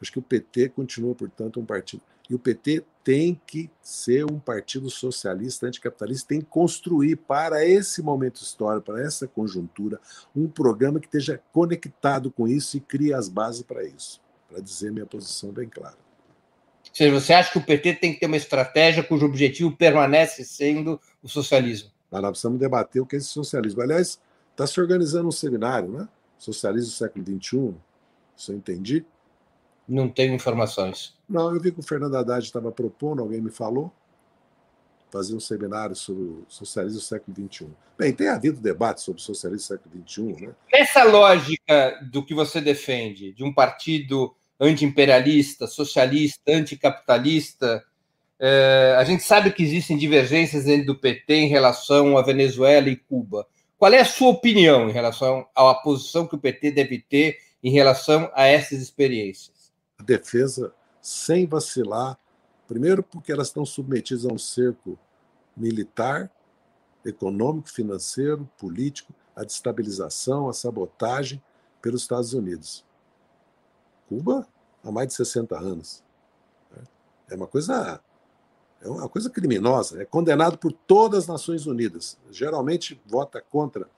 Acho que o PT continua, portanto, um partido e o PT tem que ser um partido socialista, anticapitalista, tem que construir para esse momento histórico, para essa conjuntura, um programa que esteja conectado com isso e crie as bases para isso, para dizer minha posição bem clara. Ou seja, você acha que o PT tem que ter uma estratégia cujo objetivo permanece sendo o socialismo? Mas nós precisamos debater o que é esse socialismo. Aliás, está se organizando um seminário, né? Socialismo do século XXI, se eu entendi, não tenho informações. Não, eu vi que o Fernando Haddad estava propondo, alguém me falou, fazer um seminário sobre o socialismo do século XXI. Bem, tem havido debate sobre o socialismo do século XXI, né? Essa lógica do que você defende, de um partido anti-imperialista, socialista, anticapitalista, é, a gente sabe que existem divergências dentro do PT em relação à Venezuela e Cuba. Qual é a sua opinião em relação à posição que o PT deve ter em relação a essas experiências? Defesa sem vacilar, primeiro porque elas estão submetidas a um cerco militar, econômico, financeiro, político, a destabilização, a sabotagem pelos Estados Unidos. Cuba há mais de 60 anos. É uma coisa é uma coisa criminosa, é condenado por todas as Nações Unidas. Geralmente vota contra.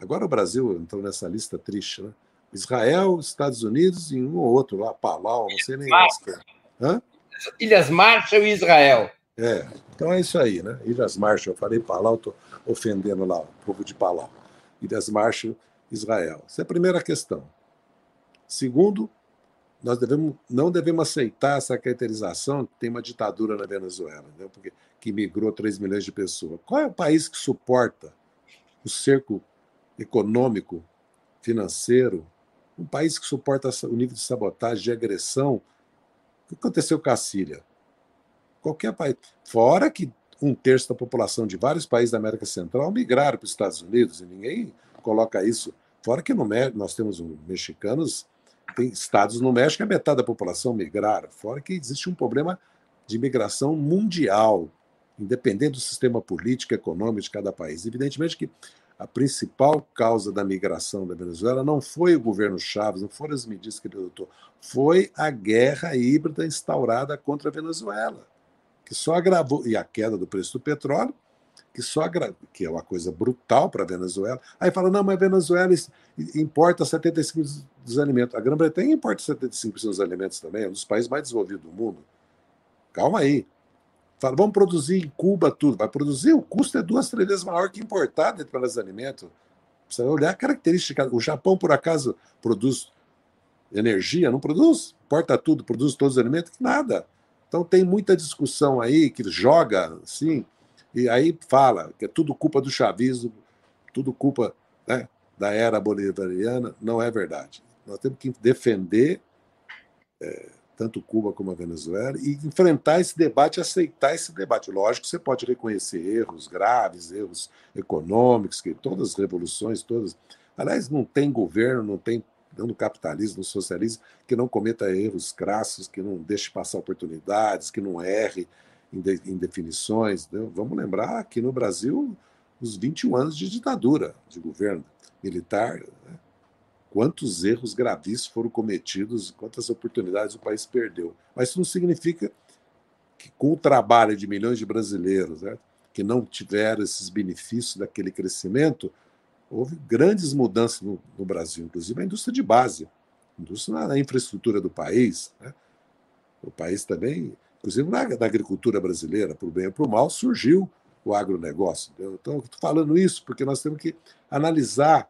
Agora o Brasil entrou nessa lista triste, né? Israel, Estados Unidos e um ou outro lá, Palau, não sei nem. Hã? Ilhas Marshall e Israel. É, então é isso aí, né? Ilhas Marshall, eu falei Palau, estou ofendendo lá o povo de Palau. Ilhas Marshall, Israel. Essa é a primeira questão. Segundo, nós devemos, não devemos aceitar essa caracterização que tem uma ditadura na Venezuela, né? Porque, que migrou 3 milhões de pessoas. Qual é o país que suporta o cerco econômico, financeiro, um país que suporta o nível de sabotagem, de agressão. O que aconteceu com a Síria? Qualquer país. Fora que um terço da população de vários países da América Central migraram para os Estados Unidos, e ninguém coloca isso. Fora que no México nós temos mexicanos, tem estados no México a metade da população migraram. Fora que existe um problema de migração mundial, independente do sistema político econômico de cada país. Evidentemente que a principal causa da migração da Venezuela não foi o governo Chávez, não foram as medidas que ele adotou, foi a guerra híbrida instaurada contra a Venezuela, que só agravou, e a queda do preço do petróleo, que só que é uma coisa brutal para a Venezuela. Aí fala, não, mas a Venezuela importa 75% dos alimentos. A Grã-Bretanha importa 75% dos alimentos também, é um dos países mais desenvolvidos do mundo. Calma aí. Fala, vamos produzir em Cuba tudo. Vai produzir, o custo é duas, três vezes maior que importar dentro dos alimentos. Precisa olhar a característica. O Japão, por acaso, produz energia? Não produz? Importa tudo, produz todos os alimentos? Nada. Então tem muita discussão aí que joga assim, e aí fala que é tudo culpa do chavismo, tudo culpa né, da era bolivariana. Não é verdade. Nós temos que defender é, tanto Cuba como a Venezuela e enfrentar esse debate, aceitar esse debate. Lógico você pode reconhecer erros graves, erros econômicos, que todas as revoluções, todas. Aliás, não tem governo, não tem no capitalismo, no socialismo, que não cometa erros crassos, que não deixe passar oportunidades, que não erre em, de, em definições. Né? Vamos lembrar que no Brasil, os 21 anos de ditadura de governo militar, né? Quantos erros gravíssimos foram cometidos, quantas oportunidades o país perdeu. Mas isso não significa que, com o trabalho de milhões de brasileiros né, que não tiveram esses benefícios daquele crescimento, houve grandes mudanças no, no Brasil, inclusive a indústria de base, a indústria na, infraestrutura do país. Né? O país também, inclusive na, na agricultura brasileira, para o bem ou para o mal, surgiu o agronegócio. Entendeu? Então, estou falando isso porque nós temos que analisar,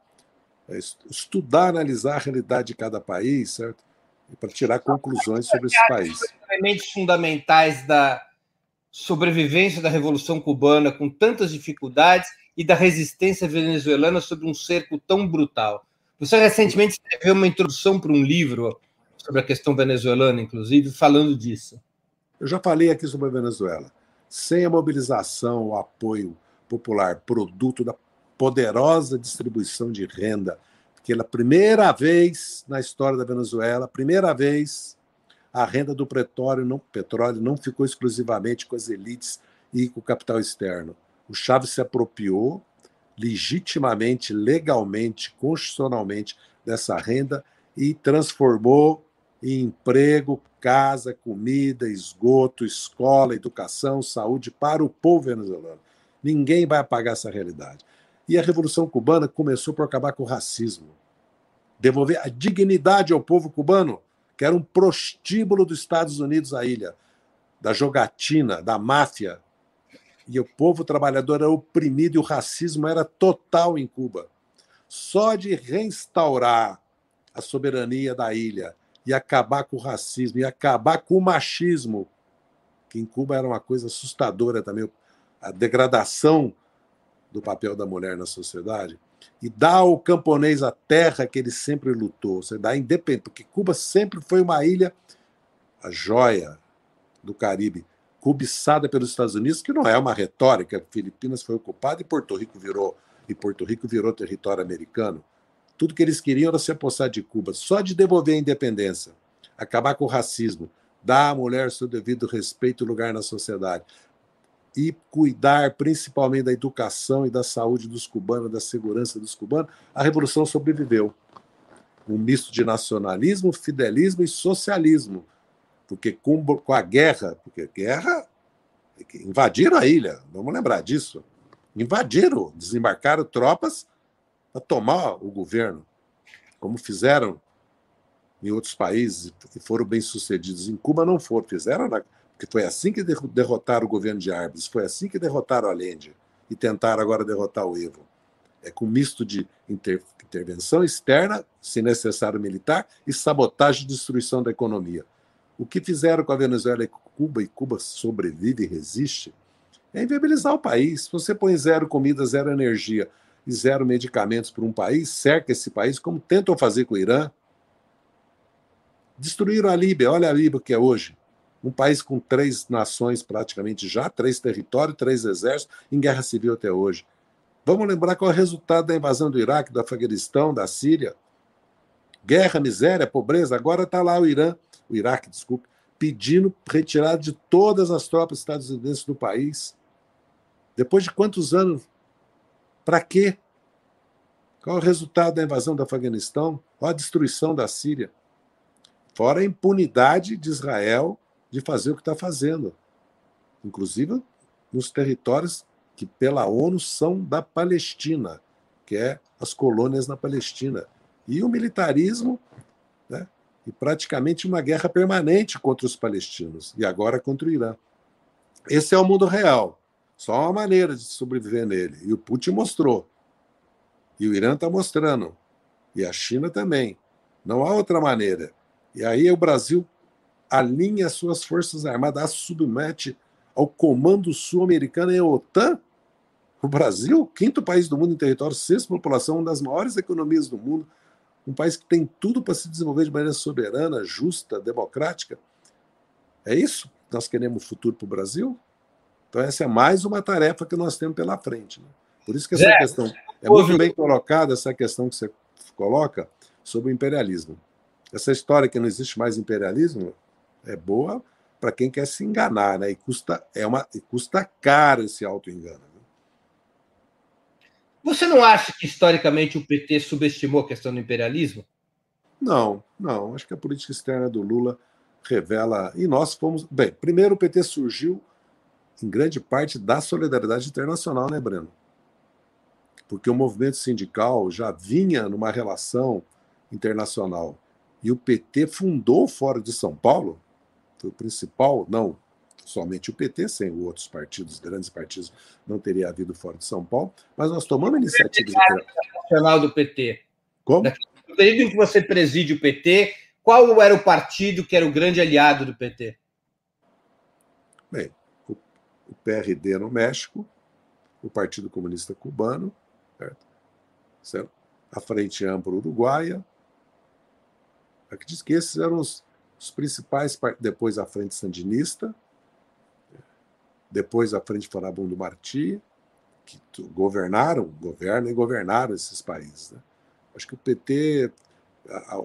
estudar, analisar a realidade de cada país, certo? Para tirar conclusões sobre esse país. Elementos fundamentais da sobrevivência da Revolução Cubana com tantas dificuldades e da resistência venezuelana sobre um cerco tão brutal. Você recentemente escreveu uma introdução para um livro sobre a questão venezuelana, inclusive, falando disso. Eu já falei aqui sobre a Venezuela. Sem a mobilização, o apoio popular, produto da poderosa distribuição de renda, pela primeira vez na história da Venezuela, primeira vez, a renda do petróleo não, petróleo não ficou exclusivamente com as elites e com o capital externo o Chaves se apropriou legitimamente, legalmente, constitucionalmente dessa renda e transformou em emprego, casa, comida, esgoto, escola, educação, saúde para o povo venezuelano. Ninguém vai apagar essa realidade. E a Revolução Cubana começou por acabar com o racismo, devolver a dignidade ao povo cubano, que era um prostíbulo dos Estados Unidos à ilha, da jogatina, da máfia, e o povo trabalhador era oprimido e o racismo era total em Cuba. Só de reinstaurar a soberania da ilha e acabar com o racismo e acabar com o machismo, que em Cuba era uma coisa assustadora também, a degradação do papel da mulher na sociedade, e dar ao camponês a terra que ele sempre lutou, você dá independência, porque Cuba sempre foi uma ilha, a joia do Caribe, cobiçada pelos Estados Unidos, que não é uma retórica. Filipinas foi ocupada e Porto Rico virou e Porto Rico virou território americano. Tudo que eles queriam era se apossar de Cuba, só de devolver a independência, acabar com o racismo, dar à mulher seu devido respeito e lugar na sociedade e cuidar principalmente da educação e da saúde dos cubanos, da segurança dos cubanos, a revolução sobreviveu. Um misto de nacionalismo, fidelismo e socialismo porque com, com a guerra, porque guerra invadiram a ilha, vamos lembrar disso. Invadiram, desembarcaram tropas para tomar o governo, como fizeram em outros países que foram bem sucedidos. Em Cuba não foram, fizeram na, porque foi assim que derrotaram o governo de Árvores, foi assim que derrotaram Allende e tentaram agora derrotar o Evo. É com misto de inter, intervenção externa, se necessário militar, e sabotagem e destruição da economia. O que fizeram com a Venezuela e Cuba, e Cuba sobrevive e resiste, é inviabilizar o país. Você põe zero comida, zero energia e zero medicamentos para um país, cerca esse país, como tentam fazer com o Irã. Destruíram a Líbia, olha a Líbia que é hoje. Um país com três nações praticamente já, três territórios, três exércitos, em guerra civil até hoje. Vamos lembrar qual é o resultado da invasão do Iraque, do Afeganistão, da Síria. Guerra, miséria, pobreza. Agora está lá o Irã o Iraque, desculpe, pedindo retirada de todas as tropas estadunidenses do país. Depois de quantos anos? Para quê? Qual é o resultado da invasão do Afeganistão? Qual a destruição da Síria? Fora a impunidade de Israel de fazer o que está fazendo, inclusive nos territórios que pela ONU são da Palestina, que é as colônias na Palestina. E o militarismo né, e praticamente uma guerra permanente contra os palestinos e agora contra o Irã. Esse é o mundo real. Só uma maneira de sobreviver nele. E o Putin mostrou. E o Irã está mostrando. E a China também. Não há outra maneira. E aí o Brasil alinha suas forças armadas, submete ao comando sul-americano e à OTAN? O Brasil, quinto país do mundo em território, sexta população, uma das maiores economias do mundo, um país que tem tudo para se desenvolver de maneira soberana, justa, democrática. É isso? Nós queremos futuro para o Brasil? Então, essa é mais uma tarefa que nós temos pela frente. Né? Por isso que essa é, questão é muito bem colocada, essa questão que você coloca sobre o imperialismo. Essa história que não existe mais imperialismo é boa para quem quer se enganar, né? E custa, é uma, e custa caro esse auto-engano. Né? Você não acha que historicamente o PT subestimou a questão do imperialismo? Não, não. Acho que a política externa do Lula revela. E nós fomos. Bem, primeiro o PT surgiu em grande parte da solidariedade internacional, né, Breno? Porque o movimento sindical já vinha numa relação internacional. E o PT fundou fora de São Paulo, foi o principal, não somente o PT, sem outros partidos, grandes partidos, não teria havido fora de São Paulo, mas nós tomamos iniciativa. Nacional do PT. Como? No período em que você preside o PT, qual era o partido que era o grande aliado do PT? Bem, o, o PRD no México, o Partido Comunista Cubano, certo? certo? a Frente Ampla Uruguaia. Aqui diz que esses eram os, os principais, depois a Frente Sandinista, depois a Frente Farabundo Martí, que governaram, governam e governaram esses países. Né? Acho que o PT,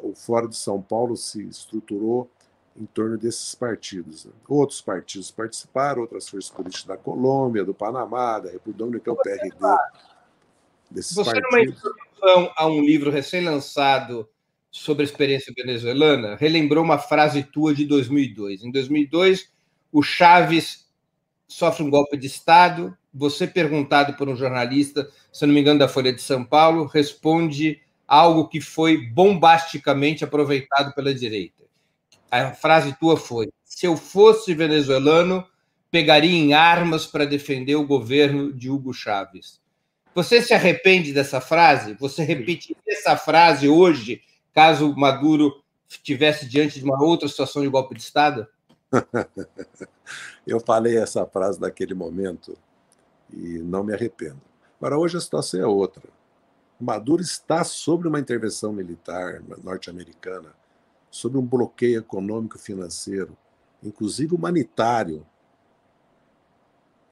o Fora de São Paulo, se estruturou em torno desses partidos. Né? Outros partidos participaram, outras forças políticas da Colômbia, do Panamá, da República Dominicana, o PRD. Desses Você, partidos. numa introdução a um livro recém-lançado sobre a experiência venezuelana, relembrou uma frase tua de 2002. Em 2002, o Chaves sofre um golpe de Estado. Você, perguntado por um jornalista, se não me engano, da Folha de São Paulo, responde algo que foi bombasticamente aproveitado pela direita. A frase tua foi: se eu fosse venezuelano, pegaria em armas para defender o governo de Hugo Chávez. Você se arrepende dessa frase? Você repetiria essa frase hoje, caso Maduro estivesse diante de uma outra situação de golpe de Estado? Eu falei essa frase naquele momento e não me arrependo. Agora, hoje a situação é outra. Maduro está sobre uma intervenção militar norte-americana, sobre um bloqueio econômico financeiro, inclusive humanitário.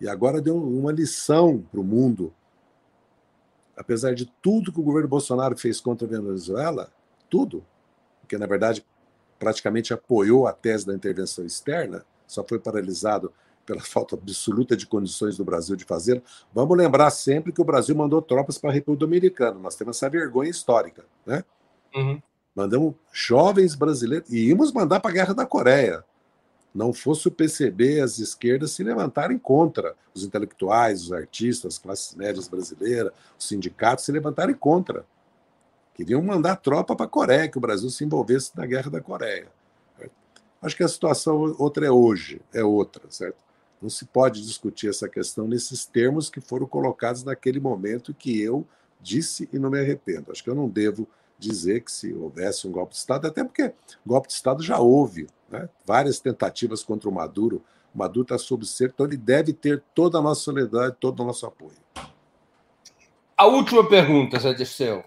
E agora deu uma lição para o mundo. Apesar de tudo que o governo Bolsonaro fez contra a Venezuela, tudo, porque na verdade praticamente apoiou a tese da intervenção externa, só foi paralisado pela falta absoluta de condições do Brasil de fazer. Vamos lembrar sempre que o Brasil mandou tropas para a República Dominicana. Nós temos essa vergonha histórica, né? Uhum. Mandamos jovens brasileiros e íamos mandar para a Guerra da Coreia. Não fosse o PCB, as esquerdas se levantarem contra os intelectuais, os artistas, as classes médias brasileiras, os sindicatos se levantarem contra. Queriam mandar tropa para a Coreia, que o Brasil se envolvesse na Guerra da Coreia. Acho que a situação outra é hoje, é outra, certo? Não se pode discutir essa questão nesses termos que foram colocados naquele momento que eu disse e não me arrependo. Acho que eu não devo dizer que se houvesse um golpe de Estado, até porque golpe de Estado já houve, né? várias tentativas contra o Maduro. O Maduro está sob cerco, então ele deve ter toda a nossa solidariedade, todo o nosso apoio. A última pergunta, Zé Dirceu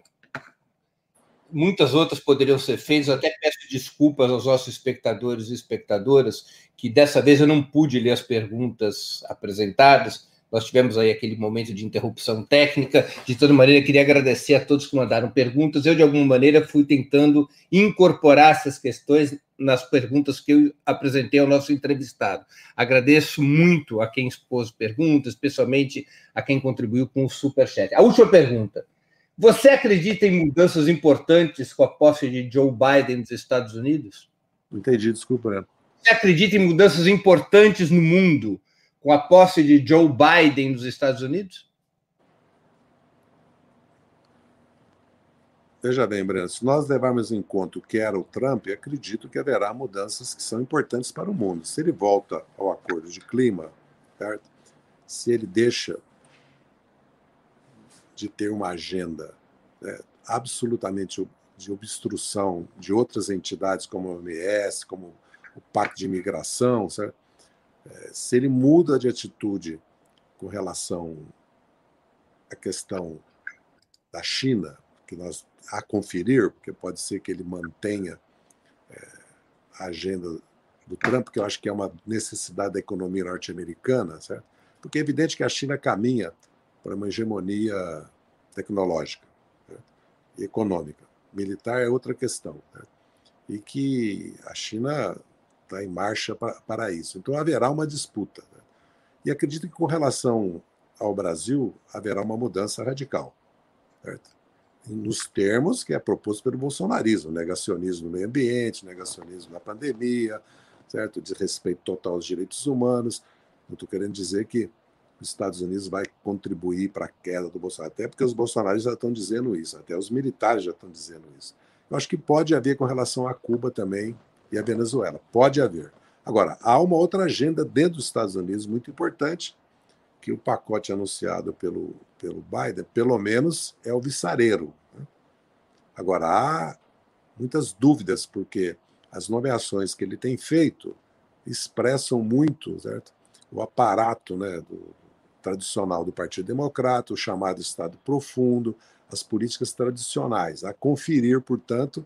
muitas outras poderiam ser feitas. Até peço desculpas aos nossos espectadores e espectadoras, que dessa vez eu não pude ler as perguntas apresentadas. Nós tivemos aí aquele momento de interrupção técnica. De toda maneira, queria agradecer a todos que mandaram perguntas. Eu, de alguma maneira, fui tentando incorporar essas questões nas perguntas que eu apresentei ao nosso entrevistado. Agradeço muito a quem expôs perguntas, especialmente a quem contribuiu com o Superchat. A última pergunta. Você acredita em mudanças importantes com a posse de Joe Biden nos Estados Unidos? Entendi, desculpa. Você acredita em mudanças importantes no mundo com a posse de Joe Biden nos Estados Unidos? Veja bem, Breno, se nós levarmos em conta o que era o Trump, acredito que haverá mudanças que são importantes para o mundo. Se ele volta ao acordo de clima, certo? se ele deixa de ter uma agenda né, absolutamente de obstrução de outras entidades como a OMS, como o pacto de imigração? É, se ele muda de atitude com relação à questão da China, que nós a conferir, porque pode ser que ele mantenha é, a agenda do Trump, que eu acho que é uma necessidade da economia norte-americana, certo? Porque é evidente que a China caminha para uma hegemonia tecnológica né? e econômica. Militar é outra questão. Né? E que a China está em marcha para, para isso. Então haverá uma disputa. Né? E acredito que com relação ao Brasil haverá uma mudança radical. Certo? Nos termos que é proposto pelo bolsonarismo, negacionismo do meio ambiente, negacionismo da pandemia, certo? De respeito total aos direitos humanos. Não estou querendo dizer que os Estados Unidos vai contribuir para a queda do Bolsonaro, até porque os bolsonaristas já estão dizendo isso, até os militares já estão dizendo isso. Eu acho que pode haver com relação a Cuba também e a Venezuela, pode haver. Agora, há uma outra agenda dentro dos Estados Unidos muito importante, que o pacote anunciado pelo, pelo Biden, pelo menos, é o viçareiro. Né? Agora, há muitas dúvidas, porque as nomeações que ele tem feito expressam muito certo? o aparato né, do, tradicional do Partido Democrata, o chamado Estado Profundo, as políticas tradicionais, a conferir, portanto,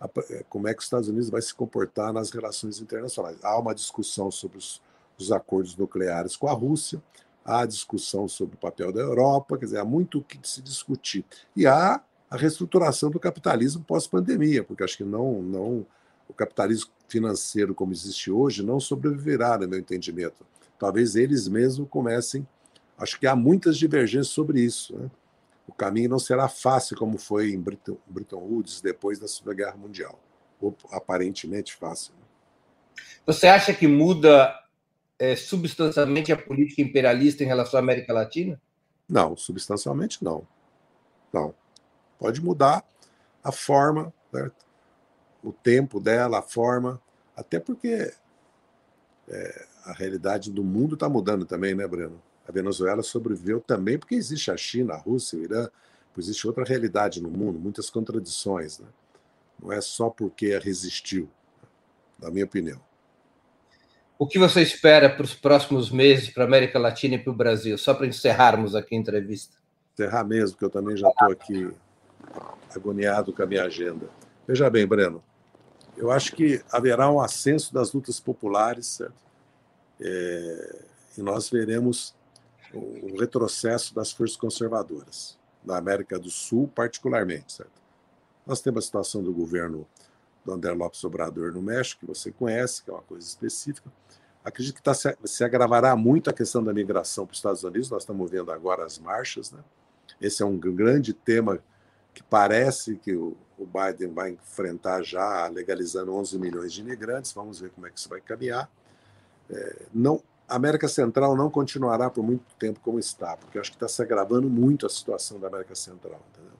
a, é, como é que os Estados Unidos vai se comportar nas relações internacionais. Há uma discussão sobre os, os acordos nucleares com a Rússia, há discussão sobre o papel da Europa, quer dizer, há muito o que se discutir. E há a reestruturação do capitalismo pós-pandemia, porque acho que não, não o capitalismo financeiro como existe hoje não sobreviverá, no meu entendimento. Talvez eles mesmos comecem Acho que há muitas divergências sobre isso. Né? O caminho não será fácil como foi em Bretton, Woods depois da Segunda Guerra Mundial. Ou aparentemente fácil. Né? Você acha que muda é, substancialmente a política imperialista em relação à América Latina? Não, substancialmente não. Não. Pode mudar a forma, certo? o tempo dela, a forma, até porque é, a realidade do mundo está mudando também, né, Breno? A Venezuela sobreviveu também porque existe a China, a Rússia, o Irã, existe outra realidade no mundo, muitas contradições. Né? Não é só porque resistiu, na minha opinião. O que você espera para os próximos meses para a América Latina e para o Brasil? Só para encerrarmos aqui a entrevista. Encerrar mesmo, porque eu também já estou aqui agoniado com a minha agenda. Veja bem, Breno, eu acho que haverá um ascenso das lutas populares, certo? É, e nós veremos o retrocesso das forças conservadoras, da América do Sul, particularmente. Certo? Nós temos a situação do governo do André Lopes Obrador no México, que você conhece, que é uma coisa específica. Acredito que tá, se, se agravará muito a questão da migração para os Estados Unidos. Nós estamos vendo agora as marchas. Né? Esse é um grande tema que parece que o, o Biden vai enfrentar já, legalizando 11 milhões de imigrantes. Vamos ver como é que isso vai caminhar. É, não, a América Central não continuará por muito tempo como está, porque eu acho que está se agravando muito a situação da América Central. Entendeu?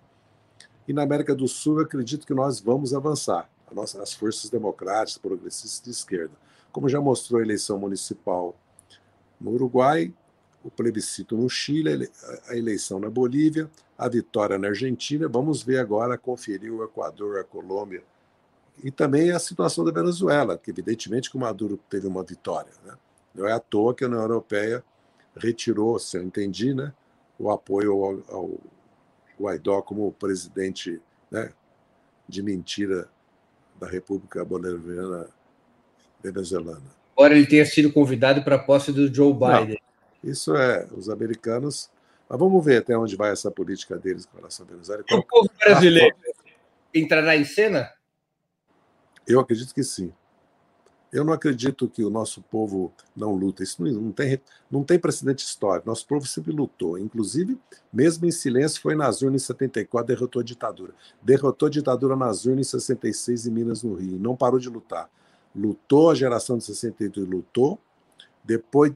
E na América do Sul, acredito que nós vamos avançar, nossa, as forças democráticas, progressistas de esquerda. Como já mostrou a eleição municipal no Uruguai, o plebiscito no Chile, a eleição na Bolívia, a vitória na Argentina. Vamos ver agora, conferir o Equador, a Colômbia. E também a situação da Venezuela, que evidentemente que o Maduro teve uma vitória. Né? Não é à toa que a União Europeia retirou, se eu entendi, né, o apoio ao, ao Guaidó como presidente né, de mentira da República Bolivariana Venezuelana. Embora ele tenha sido convidado para a posse do Joe Biden. Não, isso é, os americanos. Mas vamos ver até onde vai essa política deles com relação à Venezuela. E o povo brasileiro entrará em cena? Eu acredito que sim. Eu não acredito que o nosso povo não luta. Isso não, tem, não tem precedente histórico. Nosso povo sempre lutou. Inclusive, mesmo em silêncio, foi nas urnas em 74, derrotou a ditadura. Derrotou a ditadura nas urnas em 66 em Minas, no Rio. Não parou de lutar. Lutou, a geração de 68 lutou. Depois,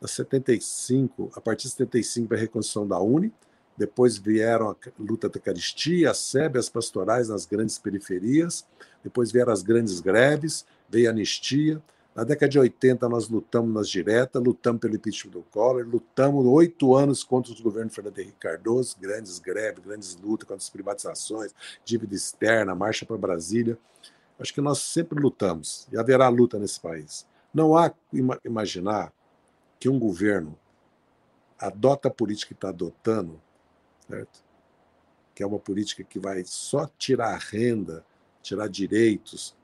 na 75, a partir de 75, a reconstrução da Uni. Depois vieram a luta da caristia, a SEB, as pastorais nas grandes periferias. Depois vieram as grandes greves veio a anistia. Na década de 80, nós lutamos nas diretas, lutamos pelo impeachment do Collor, lutamos oito anos contra o governo Fernando Henrique Cardoso, grandes greves, grandes lutas contra as privatizações, dívida externa, marcha para Brasília. acho que nós sempre lutamos e haverá luta nesse país. Não há ima imaginar que um governo adota a política que está adotando, certo? que é uma política que vai só tirar renda, tirar direitos,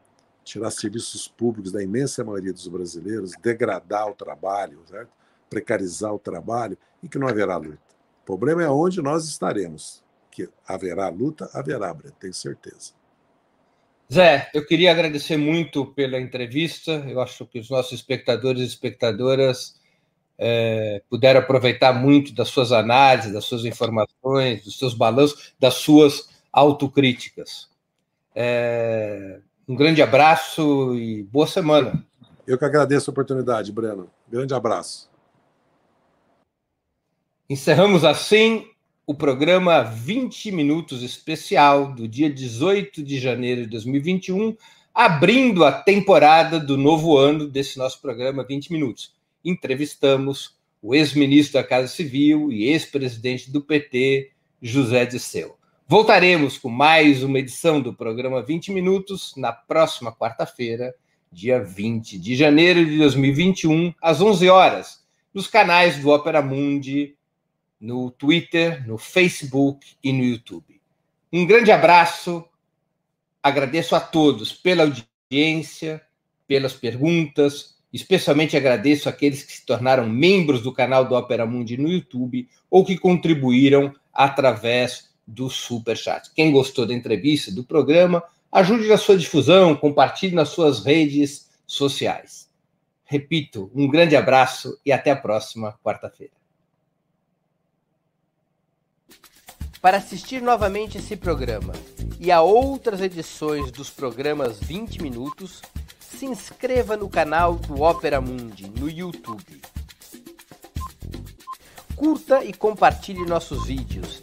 tirar serviços públicos da imensa maioria dos brasileiros, degradar o trabalho, certo? precarizar o trabalho e que não haverá luta. O problema é onde nós estaremos. Que haverá luta, haverá, Breno, tenho certeza. Zé, eu queria agradecer muito pela entrevista. Eu acho que os nossos espectadores e espectadoras é, puderam aproveitar muito das suas análises, das suas informações, dos seus balanços, das suas autocríticas. É, um grande abraço e boa semana. Eu que agradeço a oportunidade, Breno. Grande abraço. Encerramos assim o programa 20 Minutos especial do dia 18 de janeiro de 2021, abrindo a temporada do novo ano desse nosso programa 20 Minutos. Entrevistamos o ex-ministro da Casa Civil e ex-presidente do PT, José Disseu. Voltaremos com mais uma edição do programa 20 Minutos na próxima quarta-feira, dia 20 de janeiro de 2021, às 11 horas, nos canais do Opera Mundi no Twitter, no Facebook e no YouTube. Um grande abraço, agradeço a todos pela audiência, pelas perguntas, especialmente agradeço aqueles que se tornaram membros do canal do Opera Mundi no YouTube ou que contribuíram através do Super Chat. Quem gostou da entrevista, do programa, ajude na sua difusão, compartilhe nas suas redes sociais. Repito, um grande abraço e até a próxima quarta-feira. Para assistir novamente esse programa e a outras edições dos programas 20 Minutos, se inscreva no canal do Opera Mundi no YouTube. Curta e compartilhe nossos vídeos,